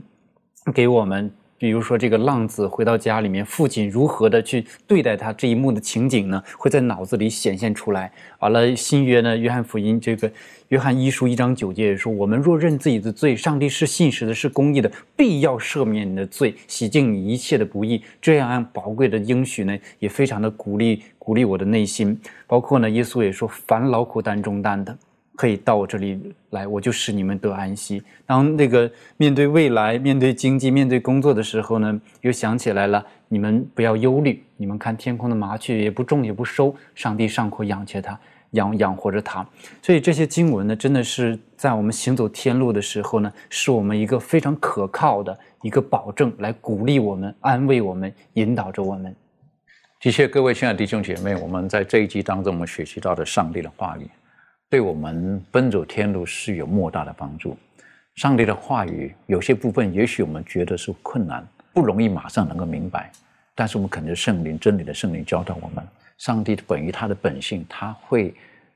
Speaker 5: 给我们。比如说，这个浪子回到家里面，父亲如何的去对待他这一幕的情景呢？会在脑子里显现出来。完了，新约呢，约翰福音这个约翰一书一章九节也说：“我们若认自己的罪，上帝是信实的，是公义的，必要赦免你的罪，洗净你一切的不义。”这样宝贵的应许呢，也非常的鼓励鼓励我的内心。包括呢，耶稣也说：“凡劳苦担重担的。”可以到我这里来，我就使你们得安息。当那个面对未来、面对经济、面对工作的时候呢，又想起来了，你们不要忧虑。你们看天空的麻雀，也不种也不收，上帝上口养且它，养养活着它。所以这些经文呢，真的是在我们行走天路的时候呢，是我们一个非常可靠的一个保证，来鼓励我们、安慰我们、引导着我们。
Speaker 2: 的确，各位亲爱的弟兄姐妹，我们在这一集当中，我们学习到的上帝的话语。对我们奔走天路是有莫大的帮助。上帝的话语有些部分，也许我们觉得是困难，不容易马上能够明白。但是我们肯定圣灵真理的圣灵教导我们，上帝本于他的本性，他会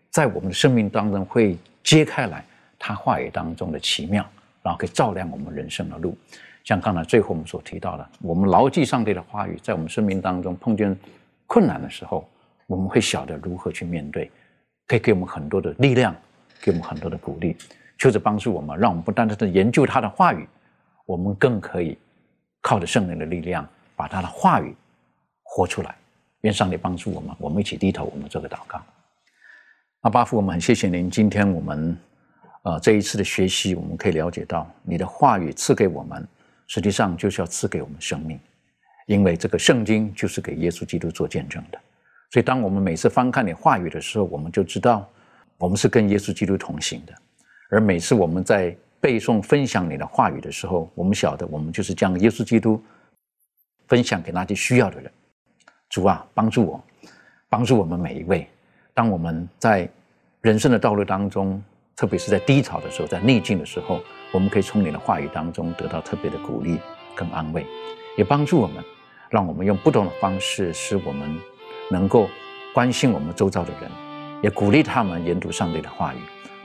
Speaker 2: 在我们的生命当中会揭开来他话语当中的奇妙，然后可以照亮我们人生的路。像刚才最后我们所提到的，我们牢记上帝的话语，在我们生命当中碰见困难的时候，我们会晓得如何去面对。可以给我们很多的力量，给我们很多的鼓励，就是帮助我们，让我们不单单的研究他的话语，我们更可以靠着圣灵的力量，把他的话语活出来。愿上帝帮助我们，我们一起低头，我们做个祷告。阿巴父，我们很谢谢您，今天我们呃这一次的学习，我们可以了解到你的话语赐给我们，实际上就是要赐给我们生命，因为这个圣经就是给耶稣基督做见证的。所以，当我们每次翻看你话语的时候，我们就知道，我们是跟耶稣基督同行的。而每次我们在背诵、分享你的话语的时候，我们晓得，我们就是将耶稣基督分享给那些需要的人。主啊，帮助我，帮助我们每一位。当我们在人生的道路当中，特别是在低潮的时候，在逆境的时候，我们可以从你的话语当中得到特别的鼓励跟安慰，也帮助我们，让我们用不同的方式，使我们。能够关心我们周遭的人，也鼓励他们研读上帝的话语，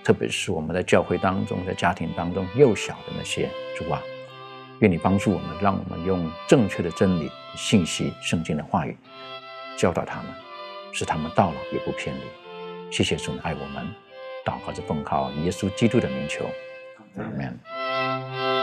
Speaker 2: 特别是我们在教会当中、在家庭当中幼小的那些主啊，愿你帮助我们，让我们用正确的真理、信息、圣经的话语教导他们，使他们到老也不偏离。谢谢主爱我们，祷告着奉靠耶稣基督的名求，阿门。